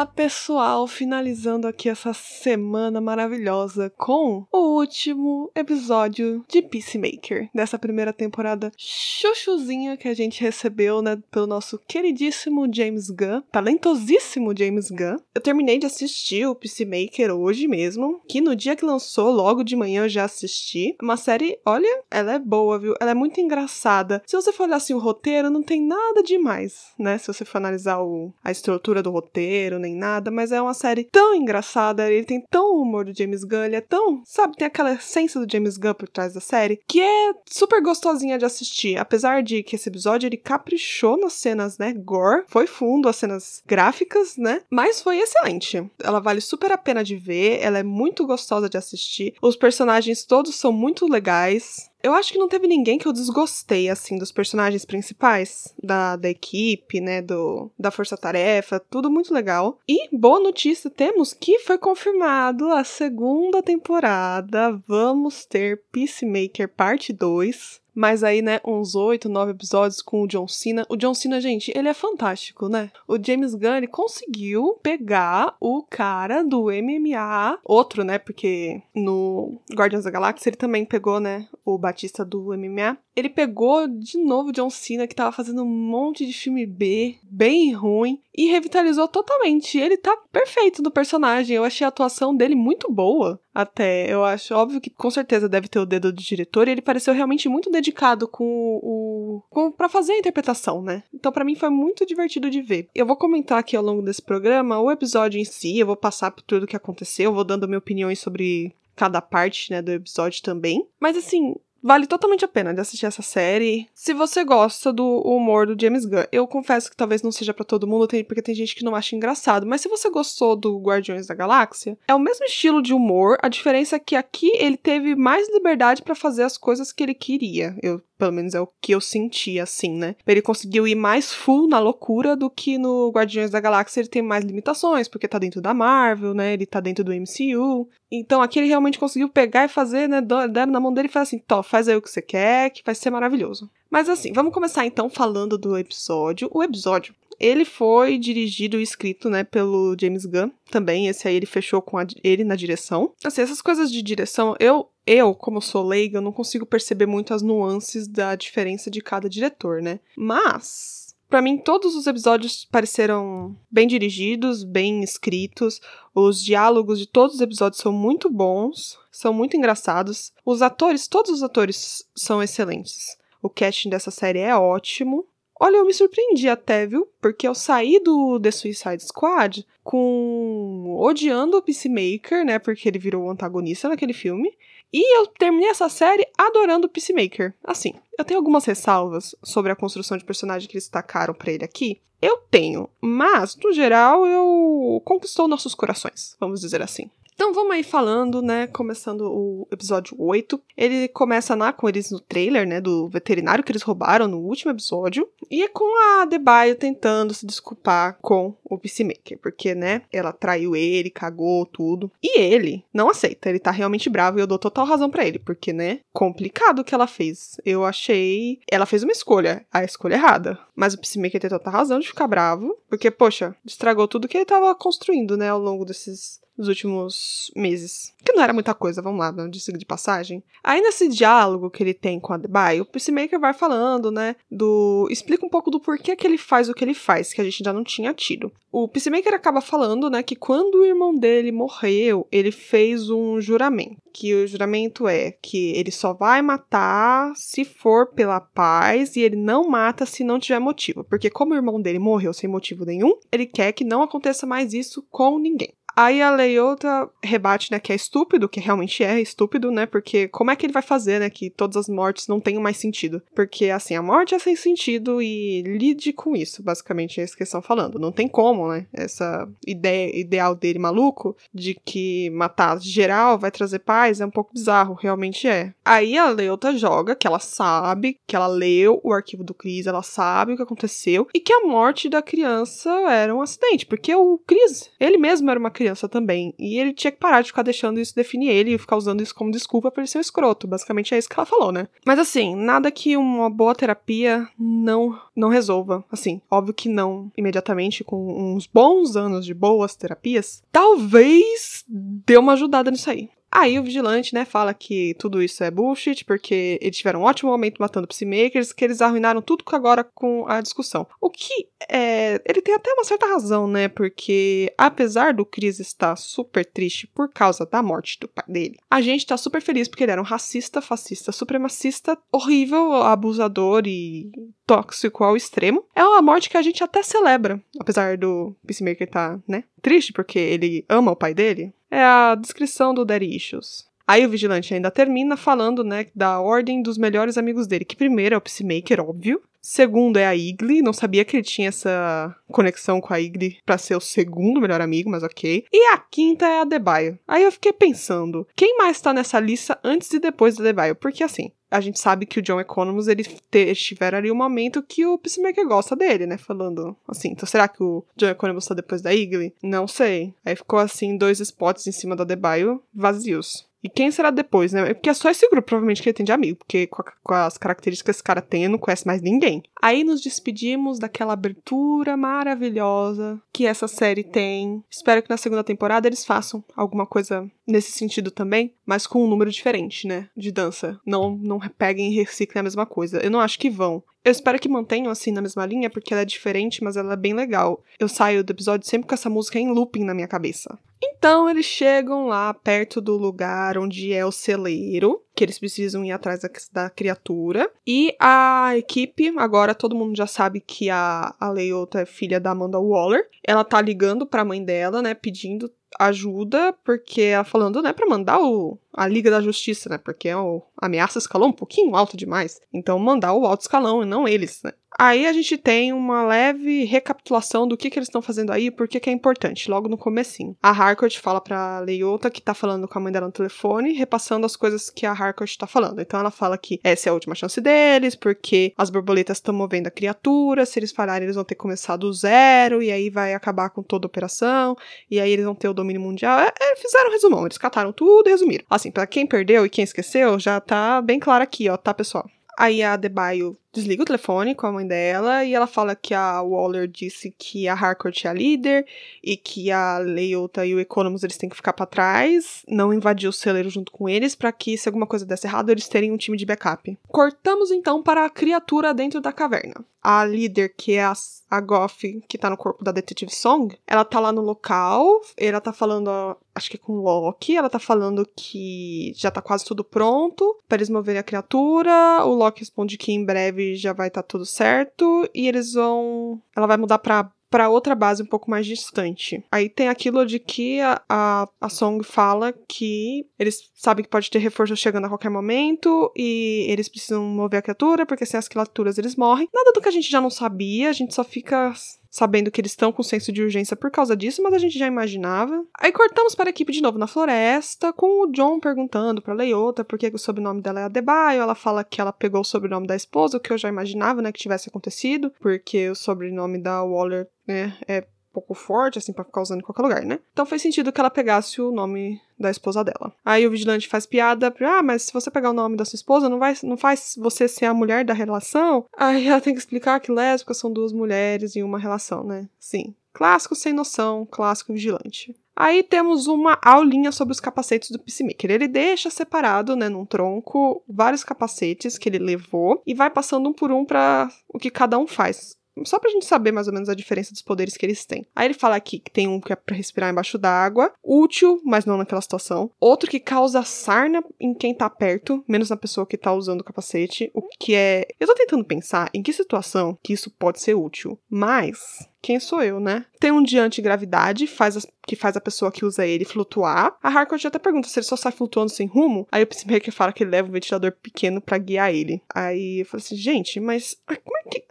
up pessoal! Finalizando aqui essa semana maravilhosa com o último episódio de Peacemaker, dessa primeira temporada chuchuzinha que a gente recebeu, né, pelo nosso queridíssimo James Gunn, talentosíssimo James Gunn. Eu terminei de assistir o Peacemaker hoje mesmo, que no dia que lançou, logo de manhã eu já assisti. Uma série, olha, ela é boa, viu? Ela é muito engraçada. Se você for olhar assim o roteiro, não tem nada demais, né? Se você for analisar o, a estrutura do roteiro, nem nada, mas é uma série tão engraçada, ele tem tão humor do James Gunn, ele é tão, sabe, tem aquela essência do James Gunn por trás da série, que é super gostosinha de assistir, apesar de que esse episódio ele caprichou nas cenas, né, gore, foi fundo as cenas gráficas, né, mas foi excelente. Ela vale super a pena de ver, ela é muito gostosa de assistir, os personagens todos são muito legais, eu acho que não teve ninguém que eu desgostei, assim, dos personagens principais, da, da equipe, né, do, da Força Tarefa, tudo muito legal. E, boa notícia, temos que foi confirmado a segunda temporada. Vamos ter Peacemaker Parte 2. Mas aí, né, uns oito, nove episódios com o John Cena. O John Cena, gente, ele é fantástico, né? O James Gunn, ele conseguiu pegar o cara do MMA, outro, né, porque no Guardians da Galáxia ele também pegou, né, o Batista do MMA. Ele pegou de novo John Cena, que tava fazendo um monte de filme B, bem ruim, e revitalizou totalmente. Ele tá perfeito no personagem. Eu achei a atuação dele muito boa. Até, eu acho óbvio que com certeza deve ter o dedo do diretor, e ele pareceu realmente muito dedicado com o. Com, pra fazer a interpretação, né? Então, para mim, foi muito divertido de ver. Eu vou comentar aqui ao longo desse programa o episódio em si, eu vou passar por tudo que aconteceu, vou dando minhas opiniões sobre cada parte, né, do episódio também. Mas assim, Vale totalmente a pena de assistir essa série. Se você gosta do humor do James Gunn, eu confesso que talvez não seja para todo mundo, porque tem gente que não acha engraçado, mas se você gostou do Guardiões da Galáxia, é o mesmo estilo de humor, a diferença é que aqui ele teve mais liberdade para fazer as coisas que ele queria. Eu pelo menos é o que eu senti, assim, né? Ele conseguiu ir mais full na loucura do que no Guardiões da Galáxia ele tem mais limitações, porque tá dentro da Marvel, né? Ele tá dentro do MCU. Então aqui ele realmente conseguiu pegar e fazer, né? Deram na mão dele e falar assim: Tó, faz aí o que você quer, que vai ser maravilhoso. Mas assim, vamos começar então falando do episódio. O episódio, ele foi dirigido e escrito, né, pelo James Gunn também. Esse aí ele fechou com a, ele na direção. Assim, essas coisas de direção, eu, eu, como sou leiga, eu não consigo perceber muito as nuances da diferença de cada diretor, né? Mas para mim, todos os episódios pareceram bem dirigidos, bem escritos. Os diálogos de todos os episódios são muito bons, são muito engraçados. Os atores, todos os atores são excelentes. O casting dessa série é ótimo. Olha, eu me surpreendi até, viu? Porque eu saí do The Suicide Squad com odiando o Peacemaker, né? Porque ele virou o antagonista naquele filme. E eu terminei essa série adorando o Peacemaker. Assim, eu tenho algumas ressalvas sobre a construção de personagem que eles destacaram para ele aqui. Eu tenho, mas no geral eu conquistou nossos corações, vamos dizer assim. Então vamos aí falando, né? Começando o episódio 8. Ele começa lá com eles no trailer, né? Do veterinário que eles roubaram no último episódio. E é com a Debaio tentando se desculpar com o Peacemaker. Porque, né? Ela traiu ele, cagou tudo. E ele não aceita. Ele tá realmente bravo e eu dou total razão para ele. Porque, né? Complicado o que ela fez. Eu achei. Ela fez uma escolha. A escolha errada. Mas o Peacemaker tem total razão de ficar bravo. Porque, poxa, estragou tudo que ele tava construindo, né? Ao longo desses nos últimos meses. Que não era muita coisa, vamos lá, de de passagem. Aí nesse diálogo que ele tem com a Debai, o Peacemaker vai falando, né, do... Explica um pouco do porquê que ele faz o que ele faz, que a gente ainda não tinha tido. O Peacemaker acaba falando, né, que quando o irmão dele morreu, ele fez um juramento. Que o juramento é que ele só vai matar se for pela paz e ele não mata se não tiver motivo. Porque como o irmão dele morreu sem motivo nenhum, ele quer que não aconteça mais isso com ninguém. Aí a Leota rebate, né, que é estúpido, que realmente é estúpido, né? Porque como é que ele vai fazer, né, que todas as mortes não tenham mais sentido? Porque, assim, a morte é sem sentido e lide com isso, basicamente, é isso que eles estão falando. Não tem como, né? Essa ideia ideal dele maluco de que matar geral vai trazer paz é um pouco bizarro, realmente é. Aí a Leota joga que ela sabe, que ela leu o arquivo do Chris, ela sabe o que aconteceu e que a morte da criança era um acidente, porque o Chris, ele mesmo era uma criança também. E ele tinha que parar de ficar deixando isso definir ele e ficar usando isso como desculpa pra ele ser um escroto. Basicamente é isso que ela falou, né? Mas assim, nada que uma boa terapia não, não resolva. Assim, óbvio que não imediatamente, com uns bons anos de boas terapias, talvez dê uma ajudada nisso aí. Aí o vigilante, né, fala que tudo isso é bullshit, porque eles tiveram um ótimo momento matando Peacemakers, que eles arruinaram tudo agora com a discussão. O que é. Ele tem até uma certa razão, né? Porque apesar do Chris estar super triste por causa da morte do pai dele, a gente tá super feliz porque ele era um racista, fascista, supremacista, horrível, abusador e tóxico ao extremo. É uma morte que a gente até celebra, apesar do Peacemaker estar, tá, né, triste porque ele ama o pai dele é a descrição do Daddy Issues. Aí o vigilante ainda termina falando, né, da ordem dos melhores amigos dele, que primeiro é o Peacemaker, óbvio. Segundo é a Igli, não sabia que ele tinha essa conexão com a Igli para ser o segundo melhor amigo, mas ok. E a quinta é a Debaio. Aí eu fiquei pensando, quem mais tá nessa lista antes e depois da Debaio? Porque assim, a gente sabe que o John Economos, ele estiver ali um momento que o Peacemaker gosta dele, né? Falando assim, então será que o John Economos tá depois da Igli? Não sei. Aí ficou assim, dois spots em cima da Debaio vazios. E quem será depois, né? Porque é só esse grupo, provavelmente, que ele tem de amigo. Porque com, a, com, as características que esse cara tem, não conhece mais ninguém. Aí nos despedimos daquela abertura maravilhosa que essa série tem. Espero que na segunda temporada eles façam alguma coisa nesse sentido também, mas com um número diferente, né? De dança. Não, não peguem e reciclem a mesma coisa. Eu não acho que vão. Eu espero que mantenham assim na mesma linha, porque ela é diferente, mas ela é bem legal. Eu saio do episódio sempre com essa música em looping na minha cabeça. Então eles chegam lá perto do lugar onde é o celeiro, que eles precisam ir atrás da, da criatura. E a equipe, agora todo mundo já sabe que a, a Leota é filha da Amanda Waller. Ela tá ligando pra mãe dela, né, pedindo ajuda, porque ela falando, né, pra mandar o, a Liga da Justiça, né, porque a ameaça escalou um pouquinho alto demais. Então mandar o alto escalão e não eles, né. Aí a gente tem uma leve recapitulação do que, que eles estão fazendo aí e por que, que é importante, logo no comecinho. A Harcourt fala pra Leiota que tá falando com a mãe dela no telefone, repassando as coisas que a Harcourt tá falando. Então ela fala que essa é a última chance deles, porque as borboletas estão movendo a criatura, se eles falharem eles vão ter que começar do zero, e aí vai acabar com toda a operação, e aí eles vão ter o domínio mundial. É, é, fizeram um resumão, eles cataram tudo e resumiram. Assim, para quem perdeu e quem esqueceu, já tá bem claro aqui, ó, tá, pessoal? Aí a Debaio desliga o telefone com a mãe dela e ela fala que a Waller disse que a Harcourt é a líder e que a Leota e o Economus eles têm que ficar para trás, não invadir o celeiro junto com eles para que se alguma coisa desse errado eles terem um time de backup. Cortamos então para a criatura dentro da caverna. A líder, que é a, a Goff, que tá no corpo da Detective Song, ela tá lá no local, ela tá falando, acho que com o Loki, ela tá falando que já tá quase tudo pronto para eles moverem a criatura. O Loki responde que em breve já vai estar tá tudo certo e eles vão. Ela vai mudar pra para outra base um pouco mais distante. Aí tem aquilo de que a, a, a, Song fala que eles sabem que pode ter reforço chegando a qualquer momento e eles precisam mover a criatura, porque sem as criaturas eles morrem. Nada do que a gente já não sabia, a gente só fica sabendo que eles estão com senso de urgência por causa disso, mas a gente já imaginava. Aí cortamos para a equipe de novo na floresta, com o John perguntando para Leota por que o sobrenome dela é Adebayo. Ela fala que ela pegou o sobrenome da esposa, o que eu já imaginava, né, que tivesse acontecido, porque o sobrenome da Waller, né, é pouco forte, assim, para ficar usando em qualquer lugar, né? Então fez sentido que ela pegasse o nome da esposa dela. Aí o vigilante faz piada, ah, mas se você pegar o nome da sua esposa, não, vai, não faz você ser a mulher da relação? Aí ela tem que explicar que lésbicas são duas mulheres em uma relação, né? Sim. Clássico sem noção, clássico vigilante. Aí temos uma aulinha sobre os capacetes do Peacemaker. Ele deixa separado, né, num tronco, vários capacetes que ele levou e vai passando um por um para o que cada um faz. Só pra gente saber mais ou menos a diferença dos poderes que eles têm. Aí ele fala aqui que tem um que é pra respirar embaixo d'água, útil, mas não naquela situação. Outro que causa sarna em quem tá perto, menos na pessoa que tá usando o capacete. O que é. Eu tô tentando pensar em que situação que isso pode ser útil. Mas quem sou eu, né? Tem um de antigravidade, faz a, que faz a pessoa que usa ele flutuar. A Harcourt até pergunta se ele só sai flutuando sem rumo. Aí o Peacemaker fala que ele leva um ventilador pequeno para guiar ele. Aí eu falo assim, gente, mas como é que.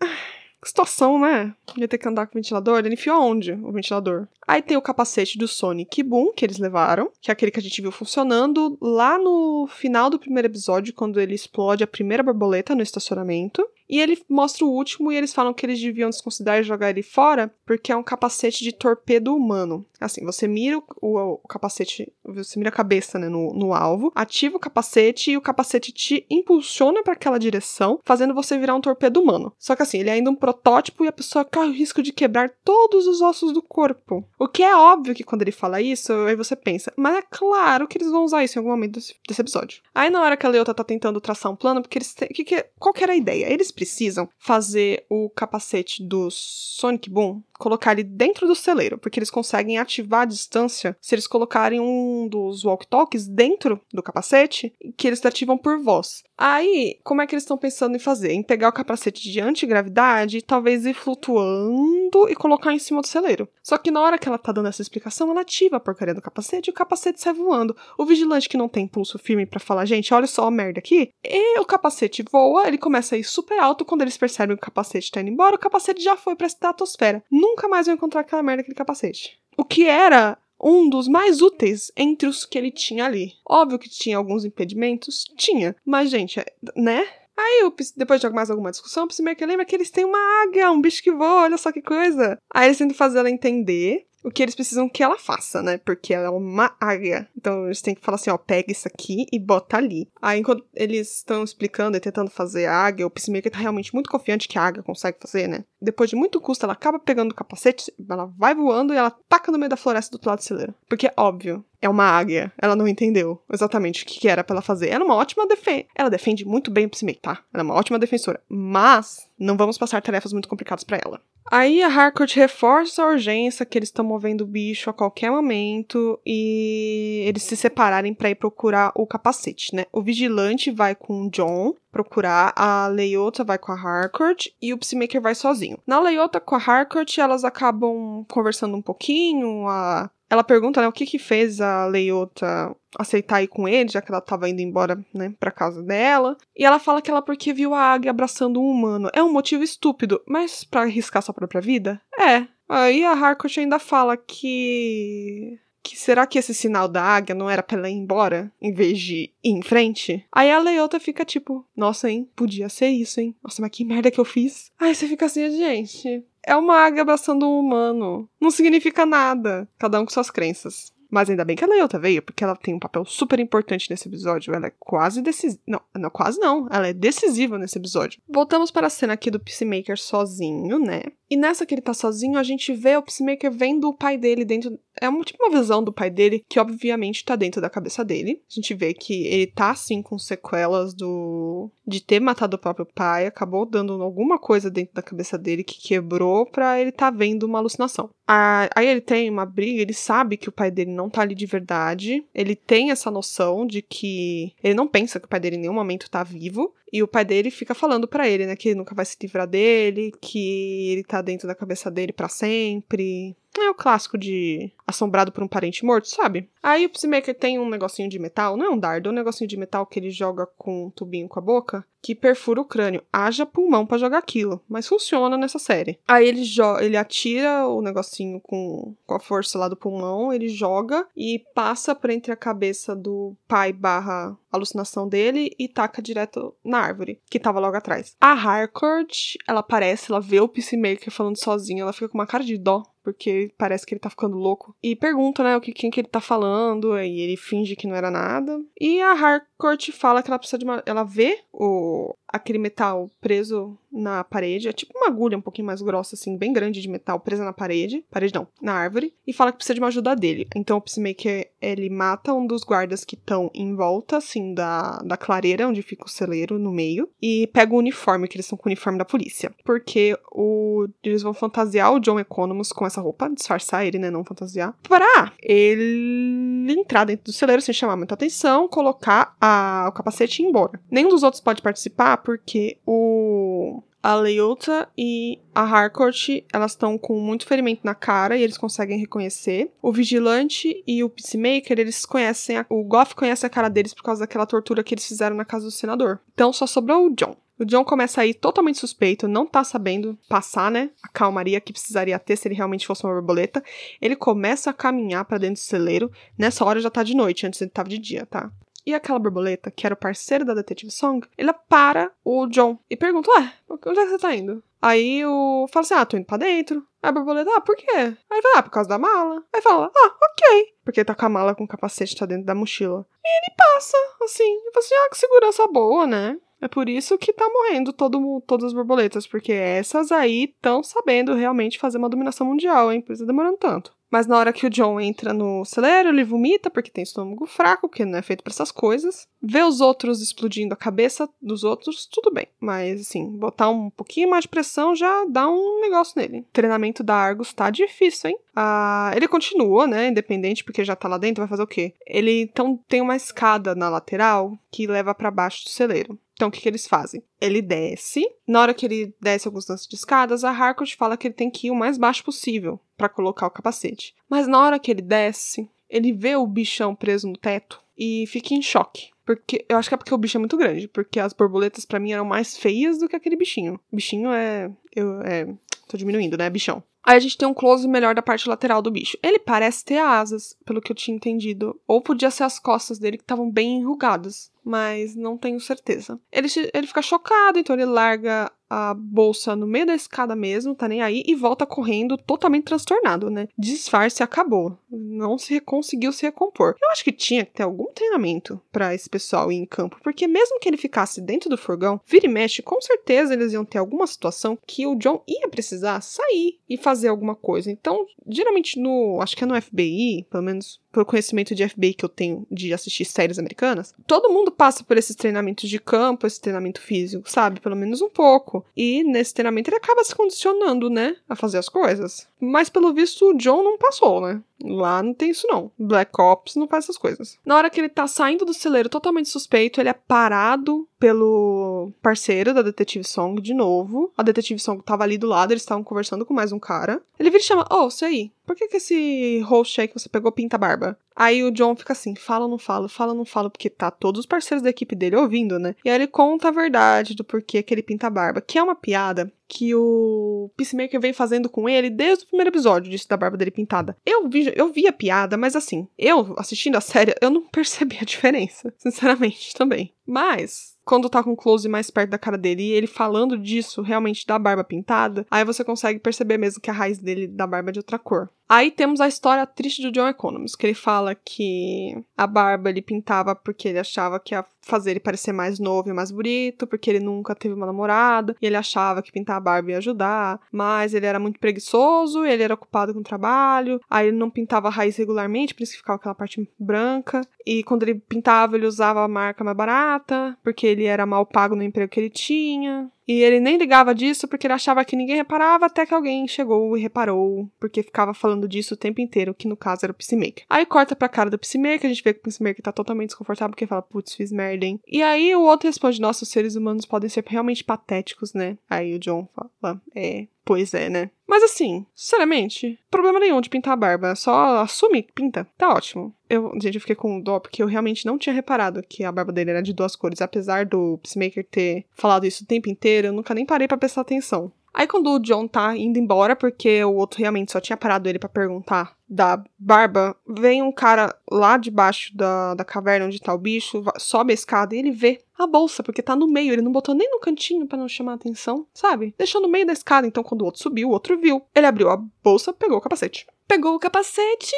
Que situação, né? Ia ter que andar com o ventilador. Ele enfiou onde o ventilador? Aí tem o capacete do Sonic Boom, que eles levaram, que é aquele que a gente viu funcionando lá no final do primeiro episódio, quando ele explode a primeira borboleta no estacionamento. E ele mostra o último e eles falam que eles deviam desconsiderar e jogar ele fora porque é um capacete de torpedo humano. Assim, você mira o, o, o capacete, você mira a cabeça né, no, no alvo, ativa o capacete e o capacete te impulsiona para aquela direção, fazendo você virar um torpedo humano. Só que assim, ele é ainda um protótipo e a pessoa corre o risco de quebrar todos os ossos do corpo. O que é óbvio que quando ele fala isso, aí você pensa, mas é claro que eles vão usar isso em algum momento desse, desse episódio. Aí na hora que a Leota tá tentando traçar um plano, porque eles têm, que, que, qual que era a ideia? Eles precisam fazer o capacete do Sonic Boom colocar ele dentro do celeiro, porque eles conseguem ativar a distância se eles colocarem um dos walk-talks dentro do capacete, que eles ativam por voz. Aí, como é que eles estão pensando em fazer? Em pegar o capacete de antigravidade e talvez ir flutuando e colocar em cima do celeiro. Só que na hora que ela tá dando essa explicação, ela ativa a porcaria do capacete e o capacete sai voando. O vigilante que não tem pulso firme para falar, gente, olha só a merda aqui, e o capacete voa, ele começa a ir super alto, quando eles percebem que o capacete tá indo embora, o capacete já foi pra estratosfera nunca mais vou encontrar aquela merda, aquele capacete. O que era um dos mais úteis entre os que ele tinha ali. Óbvio que tinha alguns impedimentos, tinha, mas gente, né? Aí, depois de mais alguma discussão, o Psymaker lembra que eles têm uma águia, um bicho que voa, olha só que coisa. Aí eles tentam fazer ela entender o que eles precisam que ela faça, né? Porque ela é uma águia. Então eles têm que falar assim, ó, pega isso aqui e bota ali. Aí enquanto eles estão explicando e tentando fazer a águia, o Peacemaker tá realmente muito confiante que a águia consegue fazer, né? Depois de muito custo, ela acaba pegando o capacete, ela vai voando e ela taca no meio da floresta do outro lado do celeiro. Porque, é óbvio, é uma águia. Ela não entendeu exatamente o que, era para ela fazer. Ela é uma ótima defesa. Ela defende muito bem o Peacemaker, tá? Ela é uma ótima defensora. Mas não vamos passar tarefas muito complicadas para ela. Aí a Harcourt reforça a urgência que eles estão movendo o bicho a qualquer momento e eles se separarem para ir procurar o capacete, né? O vigilante vai com o John procurar, a Leota vai com a Harcourt e o Psymaker vai sozinho. Na Leota com a Harcourt, elas acabam conversando um pouquinho, a ela pergunta, né, o que que fez a Leota aceitar ir com ele, já que ela tava indo embora, né, pra casa dela. E ela fala que ela porque viu a águia abraçando um humano. É um motivo estúpido, mas para arriscar sua própria vida? É. Aí a Harcourt ainda fala que que será que esse sinal da águia não era pra ela ir embora, em vez de ir em frente? Aí a Leota fica tipo, nossa, hein, podia ser isso, hein? Nossa, mas que merda que eu fiz. Aí você fica assim, gente, é uma águia abraçando um humano. Não significa nada. Cada um com suas crenças. Mas ainda bem que a Leota veio, porque ela tem um papel super importante nesse episódio. Ela é quase decisiva. Não, não, quase não. Ela é decisiva nesse episódio. Voltamos para a cena aqui do Peacemaker sozinho, né? E nessa que ele tá sozinho, a gente vê o Peacemaker vendo o pai dele dentro. É uma, tipo uma visão do pai dele que, obviamente, tá dentro da cabeça dele. A gente vê que ele tá, assim, com sequelas do. de ter matado o próprio pai. Acabou dando alguma coisa dentro da cabeça dele que quebrou pra ele tá vendo uma alucinação. Aí ele tem uma briga, ele sabe que o pai dele não tá ali de verdade. Ele tem essa noção de que. Ele não pensa que o pai dele em nenhum momento tá vivo. E o pai dele fica falando para ele, né, que ele nunca vai se livrar dele, que ele tá dentro da cabeça dele para sempre. É o clássico de assombrado por um parente morto, sabe? Aí o Peacemaker tem um negocinho de metal, não é um dardo, é um negocinho de metal que ele joga com um tubinho com a boca, que perfura o crânio. Haja pulmão para jogar aquilo, mas funciona nessa série. Aí ele, ele atira o negocinho com, com a força lá do pulmão, ele joga e passa por entre a cabeça do pai barra alucinação dele e taca direto na árvore, que tava logo atrás. A Harcourt, ela aparece, ela vê o Peacemaker falando sozinho, ela fica com uma cara de dó porque parece que ele tá ficando louco. E pergunta, né, o que quem que ele tá falando, e ele finge que não era nada. E a Harcourt fala que ela precisa de uma. Ela vê o aquele metal preso na parede, é tipo uma agulha um pouquinho mais grossa, assim, bem grande de metal presa na parede, parede não, na árvore, e fala que precisa de uma ajuda dele. Então o Peacemaker, ele mata um dos guardas que estão em volta, assim, da, da clareira, onde fica o celeiro, no meio, e pega o uniforme, que eles estão com o uniforme da polícia. Porque o, eles vão fantasiar o John Economus com essa roupa, disfarçar ele, né, não fantasiar, pra ele entrar dentro do celeiro sem chamar muita atenção, colocar a, o capacete e ir embora. Nenhum dos outros pode participar, porque o a Leota e a Harcourt, elas estão com muito ferimento na cara e eles conseguem reconhecer. O Vigilante e o Peacemaker, eles conhecem, a, o Goff conhece a cara deles por causa daquela tortura que eles fizeram na casa do senador. Então só sobrou o John. O John começa a ir totalmente suspeito, não tá sabendo passar, né, a calmaria que precisaria ter se ele realmente fosse uma borboleta. Ele começa a caminhar para dentro do celeiro. Nessa hora já tá de noite, antes ele tava de dia, tá? E aquela borboleta, que era o parceiro da Detetive Song, ele para o John e pergunta: Ué, onde é que você tá indo? Aí o fala assim: Ah, tô indo pra dentro. Aí a borboleta, ah, por quê? Aí ele fala, ah, por causa da mala. Aí fala, ah, ok. Porque tá com a mala com o capacete, tá dentro da mochila. E ele passa, assim, e fala assim, ah, que segurança boa, né? É por isso que tá morrendo todo, todas as borboletas, porque essas aí estão sabendo realmente fazer uma dominação mundial, hein? Por isso tá demorando tanto. Mas na hora que o John entra no celeiro, ele vomita porque tem estômago fraco, porque não é feito para essas coisas. Vê os outros explodindo a cabeça dos outros, tudo bem. Mas assim, botar um pouquinho mais de pressão já dá um negócio nele. O treinamento da Argus tá difícil, hein? Ah, ele continua, né? Independente, porque já tá lá dentro, vai fazer o quê? Ele então tem uma escada na lateral que leva para baixo do celeiro. Então, o que, que eles fazem? Ele desce. Na hora que ele desce alguns lances de escadas, a Harcourt fala que ele tem que ir o mais baixo possível para colocar o capacete. Mas na hora que ele desce, ele vê o bichão preso no teto e fica em choque. Porque eu acho que é porque o bicho é muito grande, porque as borboletas para mim eram mais feias do que aquele bichinho. Bichinho é eu é tô diminuindo, né, bichão. Aí a gente tem um close melhor da parte lateral do bicho. Ele parece ter asas, pelo que eu tinha entendido. Ou podia ser as costas dele que estavam bem enrugadas. Mas não tenho certeza. Ele, ele fica chocado, então ele larga a bolsa no meio da escada mesmo, tá nem aí, e volta correndo totalmente transtornado, né? Disfarce acabou. Não se conseguiu se recompor. Eu acho que tinha que ter algum treinamento para esse pessoal ir em campo, porque mesmo que ele ficasse dentro do furgão, vira e mexe, com certeza eles iam ter alguma situação que o John ia precisar sair e fazer alguma coisa. Então, geralmente no, acho que é no FBI, pelo menos pelo conhecimento de FBI que eu tenho de assistir séries americanas, todo mundo passa por esses treinamentos de campo, esse treinamento físico, sabe? Pelo menos um pouco. E nesse treinamento ele acaba se condicionando, né? A fazer as coisas. Mas pelo visto o John não passou, né? Lá não tem isso não. Black Ops não faz essas coisas. Na hora que ele tá saindo do celeiro totalmente suspeito, ele é parado pelo parceiro da Detetive Song de novo. A Detetive Song tava ali do lado, eles estavam conversando com mais um cara. Ele vira e chama: Ô, oh, você aí, por que, que esse host aí que você pegou pinta barba? Aí o John fica assim, fala ou não fala, fala ou não fala, porque tá todos os parceiros da equipe dele ouvindo, né? E aí ele conta a verdade do porquê que ele pinta barba, que é uma piada que o Peacemaker vem fazendo com ele desde o primeiro episódio disso da barba dele pintada. Eu vi, eu vi a piada, mas assim, eu assistindo a série, eu não percebi a diferença, sinceramente, também. Mas quando tá com o close mais perto da cara dele e ele falando disso, realmente da barba pintada, aí você consegue perceber mesmo que a raiz dele da barba é de outra cor. Aí temos a história triste do John Economist, que ele fala que a barba ele pintava porque ele achava que ia fazer ele parecer mais novo e mais bonito, porque ele nunca teve uma namorada, e ele achava que pintar a barba ia ajudar, mas ele era muito preguiçoso, ele era ocupado com o trabalho, aí ele não pintava a raiz regularmente, por isso que ficava aquela parte branca, e quando ele pintava ele usava a marca mais barata, porque ele era mal pago no emprego que ele tinha. E ele nem ligava disso porque ele achava que ninguém reparava até que alguém chegou e reparou, porque ficava falando disso o tempo inteiro, que no caso era o Peacemaker. Aí corta pra cara do Peacemaker, a gente vê que o Peacemaker tá totalmente desconfortável porque fala, putz, fiz merda, hein? E aí o outro responde, nossa, os seres humanos podem ser realmente patéticos, né? Aí o John fala, é, Pois é, né? Mas assim, sinceramente, problema nenhum de pintar a barba. Só assume pinta. Tá ótimo. Eu, gente, eu fiquei com dó porque eu realmente não tinha reparado que a barba dele era de duas cores. Apesar do Peacemaker ter falado isso o tempo inteiro, eu nunca nem parei para prestar atenção. Aí quando o John tá indo embora, porque o outro realmente só tinha parado ele para perguntar da barba, vem um cara lá debaixo da, da caverna onde tá o bicho, sobe a escada e ele vê a bolsa, porque tá no meio, ele não botou nem no cantinho para não chamar atenção, sabe? Deixou no meio da escada, então quando o outro subiu, o outro viu. Ele abriu a bolsa, pegou o capacete. Pegou o capacete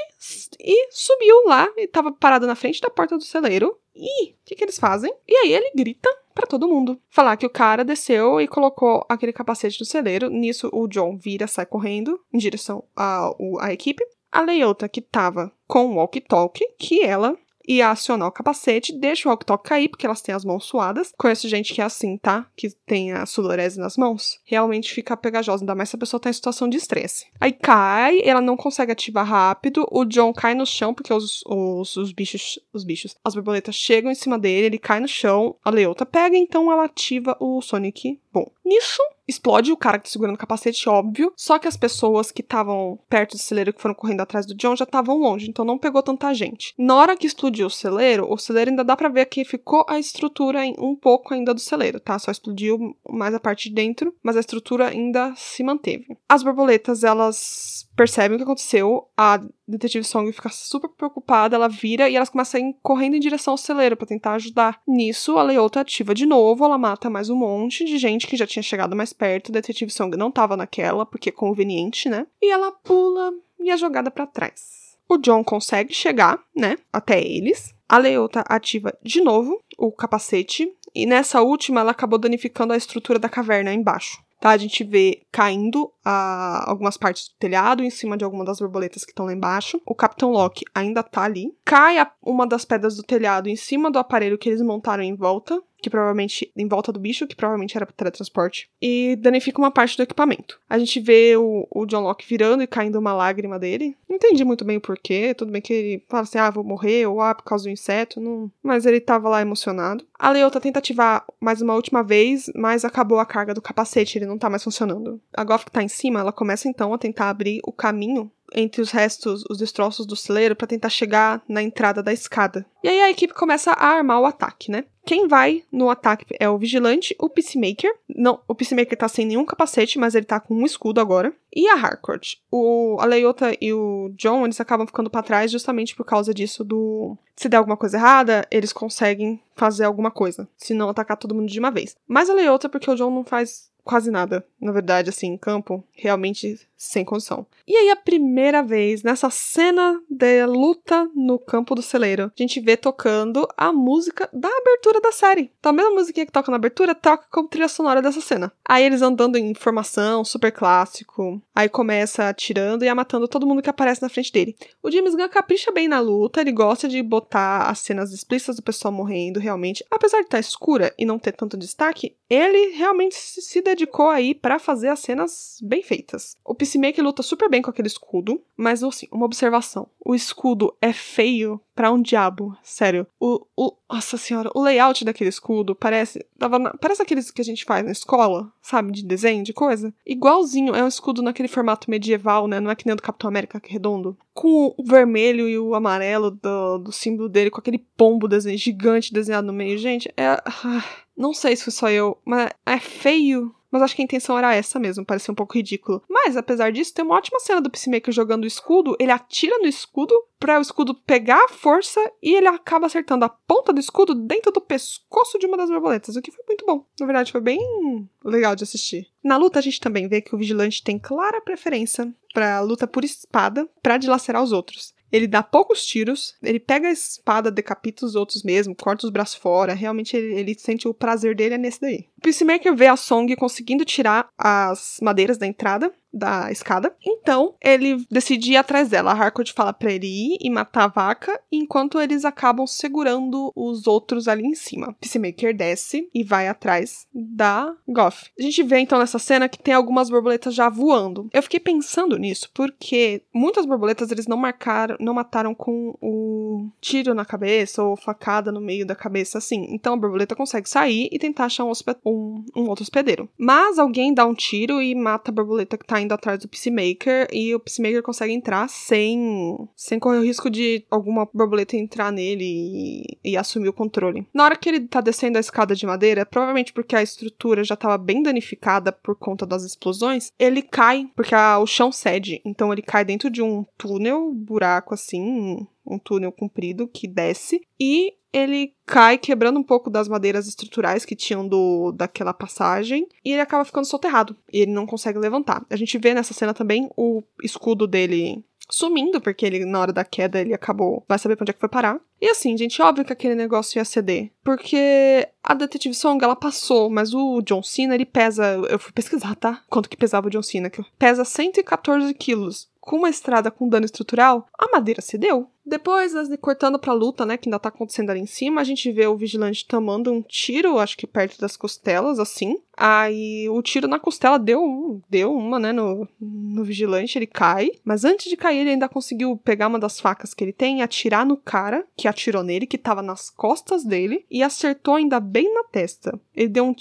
e subiu lá e tava parado na frente da porta do celeiro. E o que, que eles fazem? E aí ele grita para todo mundo. Falar que o cara desceu e colocou aquele capacete no celeiro. Nisso, o John vira, sai correndo em direção à, à equipe. A Leota, que tava com o walkie-talkie, que ela ia acionar o capacete, deixa o walkie-talkie cair, porque elas têm as mãos suadas. Conheço gente que é assim, tá? Que tem a sudorese nas mãos. Realmente fica pegajosa, ainda mais se a pessoa tá em situação de estresse. Aí cai, ela não consegue ativar rápido, o John cai no chão, porque os, os, os bichos, os bichos, as borboletas chegam em cima dele, ele cai no chão, a Leota pega, então ela ativa o Sonic Bom, nisso explode o cara que tá segurando o capacete, óbvio. Só que as pessoas que estavam perto do celeiro, que foram correndo atrás do John, já estavam longe, então não pegou tanta gente. Na hora que explodiu o celeiro, o celeiro ainda dá para ver que ficou a estrutura um pouco ainda do celeiro, tá? Só explodiu mais a parte de dentro, mas a estrutura ainda se manteve. As borboletas, elas percebem o que aconteceu. A detetive Song fica super preocupada, ela vira e elas começam a ir correndo em direção ao celeiro para tentar ajudar. Nisso, a Leota ativa de novo, ela mata mais um monte de gente que já tinha chegado mais perto. O detetive Song não tava naquela, porque é conveniente, né? E ela pula e é jogada para trás. O John consegue chegar, né, até eles. A Leota ativa de novo o capacete e nessa última ela acabou danificando a estrutura da caverna embaixo. Tá, a gente vê caindo a, algumas partes do telhado em cima de alguma das borboletas que estão lá embaixo. O Capitão Loki ainda tá ali. Cai a, uma das pedras do telhado em cima do aparelho que eles montaram em volta que provavelmente em volta do bicho, que provavelmente era para teletransporte, e danifica uma parte do equipamento. A gente vê o, o John Locke virando e caindo uma lágrima dele. Não entendi muito bem o porquê, tudo bem que ele fala assim, ah, vou morrer, ou ah, por causa do inseto, não... mas ele tava lá emocionado. A Leota tenta ativar mais uma última vez, mas acabou a carga do capacete, ele não tá mais funcionando. A Goff que tá em cima, ela começa então a tentar abrir o caminho entre os restos, os destroços do celeiro, para tentar chegar na entrada da escada. E aí a equipe começa a armar o ataque, né? Quem vai no ataque é o Vigilante, o Peacemaker. Não, o Peacemaker tá sem nenhum capacete, mas ele tá com um escudo agora. E a Harcourt. O, a Leota e o John, eles acabam ficando para trás justamente por causa disso do... Se der alguma coisa errada, eles conseguem fazer alguma coisa. Se não atacar todo mundo de uma vez. Mas a Leota, porque o John não faz quase nada, na verdade, assim, em campo, realmente sem condição. E aí, a primeira vez, nessa cena da luta no campo do celeiro, a gente vê tocando a música da abertura da série. Então, a mesma musiquinha que toca na abertura, toca como trilha sonora dessa cena. Aí eles andando em formação, super clássico. Aí começa atirando e matando todo mundo que aparece na frente dele. O James Gunn capricha bem na luta, ele gosta de botar as cenas explícitas do pessoal morrendo, realmente. Apesar de estar escura e não ter tanto destaque, ele realmente se dedicou aí para fazer as cenas bem feitas. O Peacemaker luta super bem com aquele escudo, mas assim, uma observação. O escudo é feio para um diabo, sério. O, o, nossa senhora, o layout daquele escudo parece, na, parece aqueles que a gente faz na escola, sabe, de desenho, de coisa. Igualzinho, é um escudo naquele formato medieval, né, não é que nem do Capitão América, que é redondo. Com o vermelho e o amarelo do, do símbolo dele, com aquele pombo desenho, gigante desenhado no meio. Gente, é... Ah, não sei se foi só eu, mas é feio mas acho que a intenção era essa mesmo, parecia um pouco ridículo. Mas, apesar disso, tem uma ótima cena do Peacemaker jogando o escudo, ele atira no escudo para o escudo pegar a força e ele acaba acertando a ponta do escudo dentro do pescoço de uma das borboletas, o que foi muito bom. Na verdade, foi bem legal de assistir. Na luta, a gente também vê que o vigilante tem clara preferência para luta por espada para dilacerar os outros. Ele dá poucos tiros, ele pega a espada, decapita os outros mesmo, corta os braços fora. Realmente ele, ele sente o prazer dele é nesse daí. O Peacemaker vê a Song conseguindo tirar as madeiras da entrada da escada. Então, ele decide ir atrás dela. A Harcourt fala pra ele ir e matar a vaca, enquanto eles acabam segurando os outros ali em cima. Peacemaker desce e vai atrás da Goff. A gente vê então nessa cena que tem algumas borboletas já voando. Eu fiquei pensando nisso porque muitas borboletas eles não marcaram, não mataram com o tiro na cabeça ou facada no meio da cabeça assim. Então a borboleta consegue sair e tentar achar um, um, um outro hospedeiro. Mas alguém dá um tiro e mata a borboleta que tá indo atrás do Peacemaker e o Peacemaker consegue entrar sem, sem correr o risco de alguma borboleta entrar nele e, e assumir o controle. Na hora que ele tá descendo a escada de madeira, provavelmente porque a estrutura já tava bem danificada por conta das explosões, ele cai, porque a, o chão cede. Então ele cai dentro de um túnel, buraco assim, um túnel comprido que desce e ele cai quebrando um pouco das madeiras estruturais que tinham do daquela passagem e ele acaba ficando soterrado e ele não consegue levantar. A gente vê nessa cena também o escudo dele sumindo, porque ele, na hora da queda, ele acabou. Vai saber pra onde é que foi parar. E assim, gente, óbvio que aquele negócio ia ceder. Porque a Detetive Song, ela passou, mas o John Cena, ele pesa. Eu fui pesquisar, tá? Quanto que pesava o John Cena? Pesa 114 quilos com uma estrada com dano estrutural, a madeira cedeu. Depois, cortando pra luta, né, que ainda tá acontecendo ali em cima, a gente vê o vigilante tomando um tiro, acho que perto das costelas, assim. Aí o tiro na costela deu, deu uma, né, no, no vigilante, ele cai. Mas antes de cair, ele ainda conseguiu pegar uma das facas que ele tem e atirar no cara que atirou nele, que tava nas costas dele, e acertou ainda bem na testa. Ele deu um.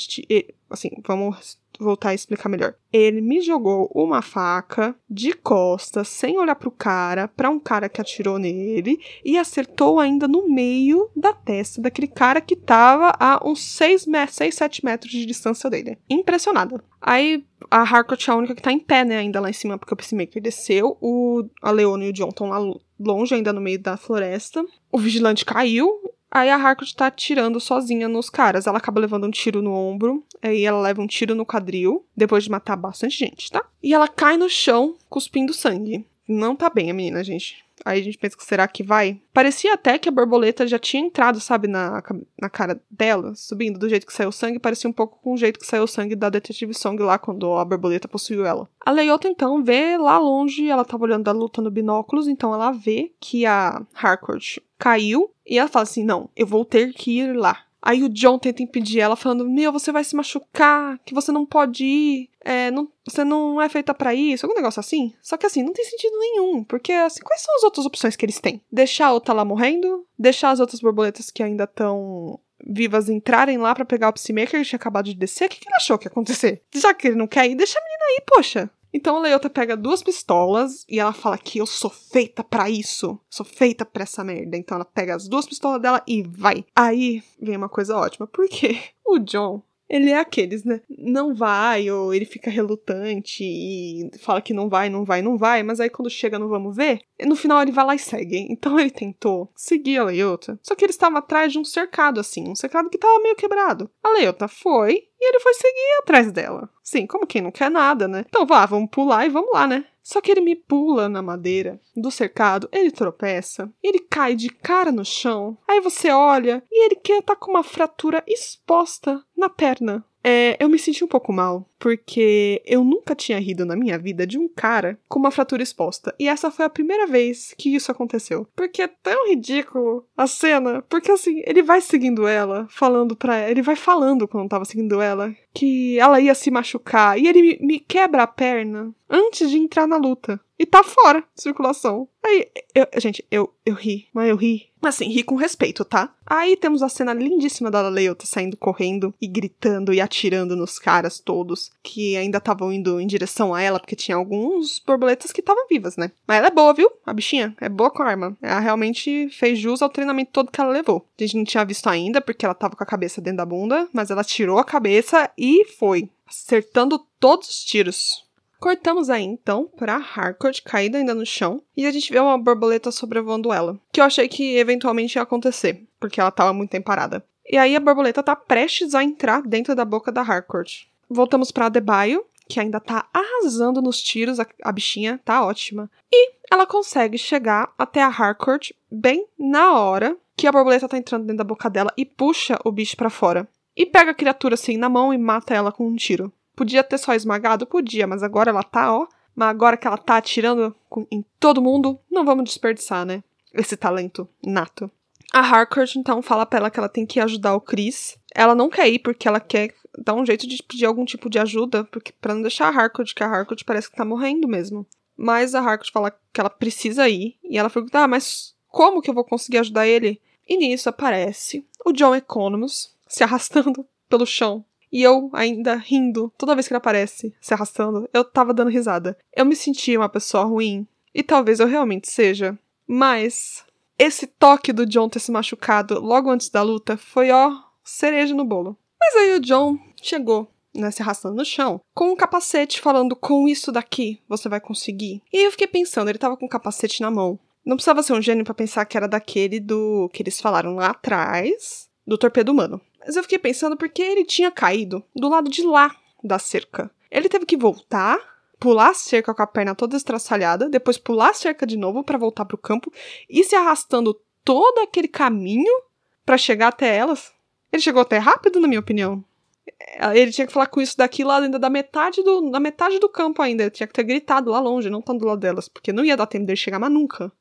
Assim, vamos voltar a explicar melhor. Ele me jogou uma faca de costas, sem olhar pro cara, pra um cara que atirou nele, e acertou ainda no meio da testa daquele cara que tava a uns 6, 6 7 metros de distância dele. Impressionada. Aí a Harcourt é a única que tá em pé, né, ainda lá em cima, porque o Peacemaker desceu, o, a Leona e o John estão lá longe, ainda no meio da floresta. O vigilante caiu, Aí a Harcourt tá atirando sozinha nos caras. Ela acaba levando um tiro no ombro, aí ela leva um tiro no quadril, depois de matar bastante gente, tá? E ela cai no chão, cuspindo sangue. Não tá bem a menina, gente. Aí a gente pensa que será que vai? Parecia até que a borboleta já tinha entrado, sabe, na, na cara dela, subindo do jeito que saiu o sangue. Parecia um pouco com o jeito que saiu o sangue da Detetive Song lá quando a borboleta possuiu ela. A Leiota então vê lá longe, ela tava olhando a luta no binóculos, então ela vê que a Harcourt caiu e ela fala assim: Não, eu vou ter que ir lá. Aí o John tenta impedir ela, falando: Meu, você vai se machucar, que você não pode ir, é, não, você não é feita para isso, algum negócio assim. Só que assim, não tem sentido nenhum, porque assim, quais são as outras opções que eles têm? Deixar a outra lá morrendo? Deixar as outras borboletas que ainda estão vivas entrarem lá para pegar o Psymaker que tinha acabado de descer? O que, que ele achou que ia acontecer? Já que ele não quer ir, deixa a menina aí, poxa. Então a Leota pega duas pistolas e ela fala que eu sou feita para isso. Sou feita pra essa merda. Então ela pega as duas pistolas dela e vai. Aí vem uma coisa ótima, porque o John ele é aqueles, né? Não vai, ou ele fica relutante e fala que não vai, não vai, não vai, mas aí quando chega no vamos ver, no final ele vai lá e segue. Então ele tentou seguir a Leota. Só que ele estava atrás de um cercado, assim, um cercado que estava meio quebrado. A Leota foi e ele foi seguir atrás dela. Sim, como quem não quer nada, né? Então vá, vamos pular e vamos lá, né? Só que ele me pula na madeira do cercado, ele tropeça, ele cai de cara no chão. Aí você olha e ele quer tá com uma fratura exposta na perna. É, eu me senti um pouco mal, porque eu nunca tinha rido na minha vida de um cara com uma fratura exposta. E essa foi a primeira vez que isso aconteceu. Porque é tão ridículo a cena. Porque assim, ele vai seguindo ela, falando pra ela. Ele vai falando quando tava seguindo ela que ela ia se machucar. E ele me, quebra a perna antes de entrar na luta. E tá fora de circulação. Aí, eu, gente, eu, eu ri, mas eu ri. Assim, ri com respeito, tá? Aí temos a cena lindíssima da Leota saindo correndo e gritando e atirando nos caras todos que ainda estavam indo em direção a ela, porque tinha alguns borboletas que estavam vivas, né? Mas ela é boa, viu? A bichinha é boa com a arma. Ela realmente fez jus ao treinamento todo que ela levou. A gente não tinha visto ainda, porque ela tava com a cabeça dentro da bunda, mas ela tirou a cabeça e foi, acertando todos os tiros. Cortamos aí então pra Harcourt caída ainda no chão e a gente vê uma borboleta sobrevoando ela, que eu achei que eventualmente ia acontecer, porque ela tava muito tempo parada. E aí a borboleta tá prestes a entrar dentro da boca da Harcourt. Voltamos pra Adebayo, que ainda tá arrasando nos tiros, a, a, bichinha tá ótima. E ela consegue chegar até a Harcourt bem na hora que a borboleta tá entrando dentro da boca dela e puxa o bicho para fora. E pega a criatura assim na mão e mata ela com um tiro. Podia ter só esmagado? Podia, mas agora ela tá, ó. Mas agora que ela tá atirando em todo mundo, não vamos desperdiçar, né? Esse talento nato. A Harcourt, então, fala pra ela que ela tem que ajudar o Chris. Ela não quer ir porque ela quer dar um jeito de pedir algum tipo de ajuda, porque para não deixar a Harcourt, que a Harcourt parece que tá morrendo mesmo. Mas a Harcourt fala que ela precisa ir, e ela pergunta, ah, mas como que eu vou conseguir ajudar ele? E nisso aparece o John Economus se arrastando pelo chão, e eu ainda rindo toda vez que ele aparece, se arrastando, eu tava dando risada. Eu me sentia uma pessoa ruim. E talvez eu realmente seja. Mas esse toque do John ter se machucado logo antes da luta foi, ó, cereja no bolo. Mas aí o John chegou, né, se arrastando no chão, com um capacete falando: com isso daqui você vai conseguir. E eu fiquei pensando, ele tava com o capacete na mão. Não precisava ser um gênio para pensar que era daquele do que eles falaram lá atrás, do torpedo humano. Mas eu fiquei pensando porque ele tinha caído do lado de lá da cerca. Ele teve que voltar, pular a cerca com a perna toda estraçalhada, depois pular a cerca de novo para voltar pro campo e se arrastando todo aquele caminho para chegar até elas. Ele chegou até rápido, na minha opinião. Ele tinha que falar com isso daqui lá ainda da metade do, na metade do campo ainda. Ele tinha que ter gritado lá longe, não tão do lado delas, porque não ia dar tempo dele chegar mais nunca.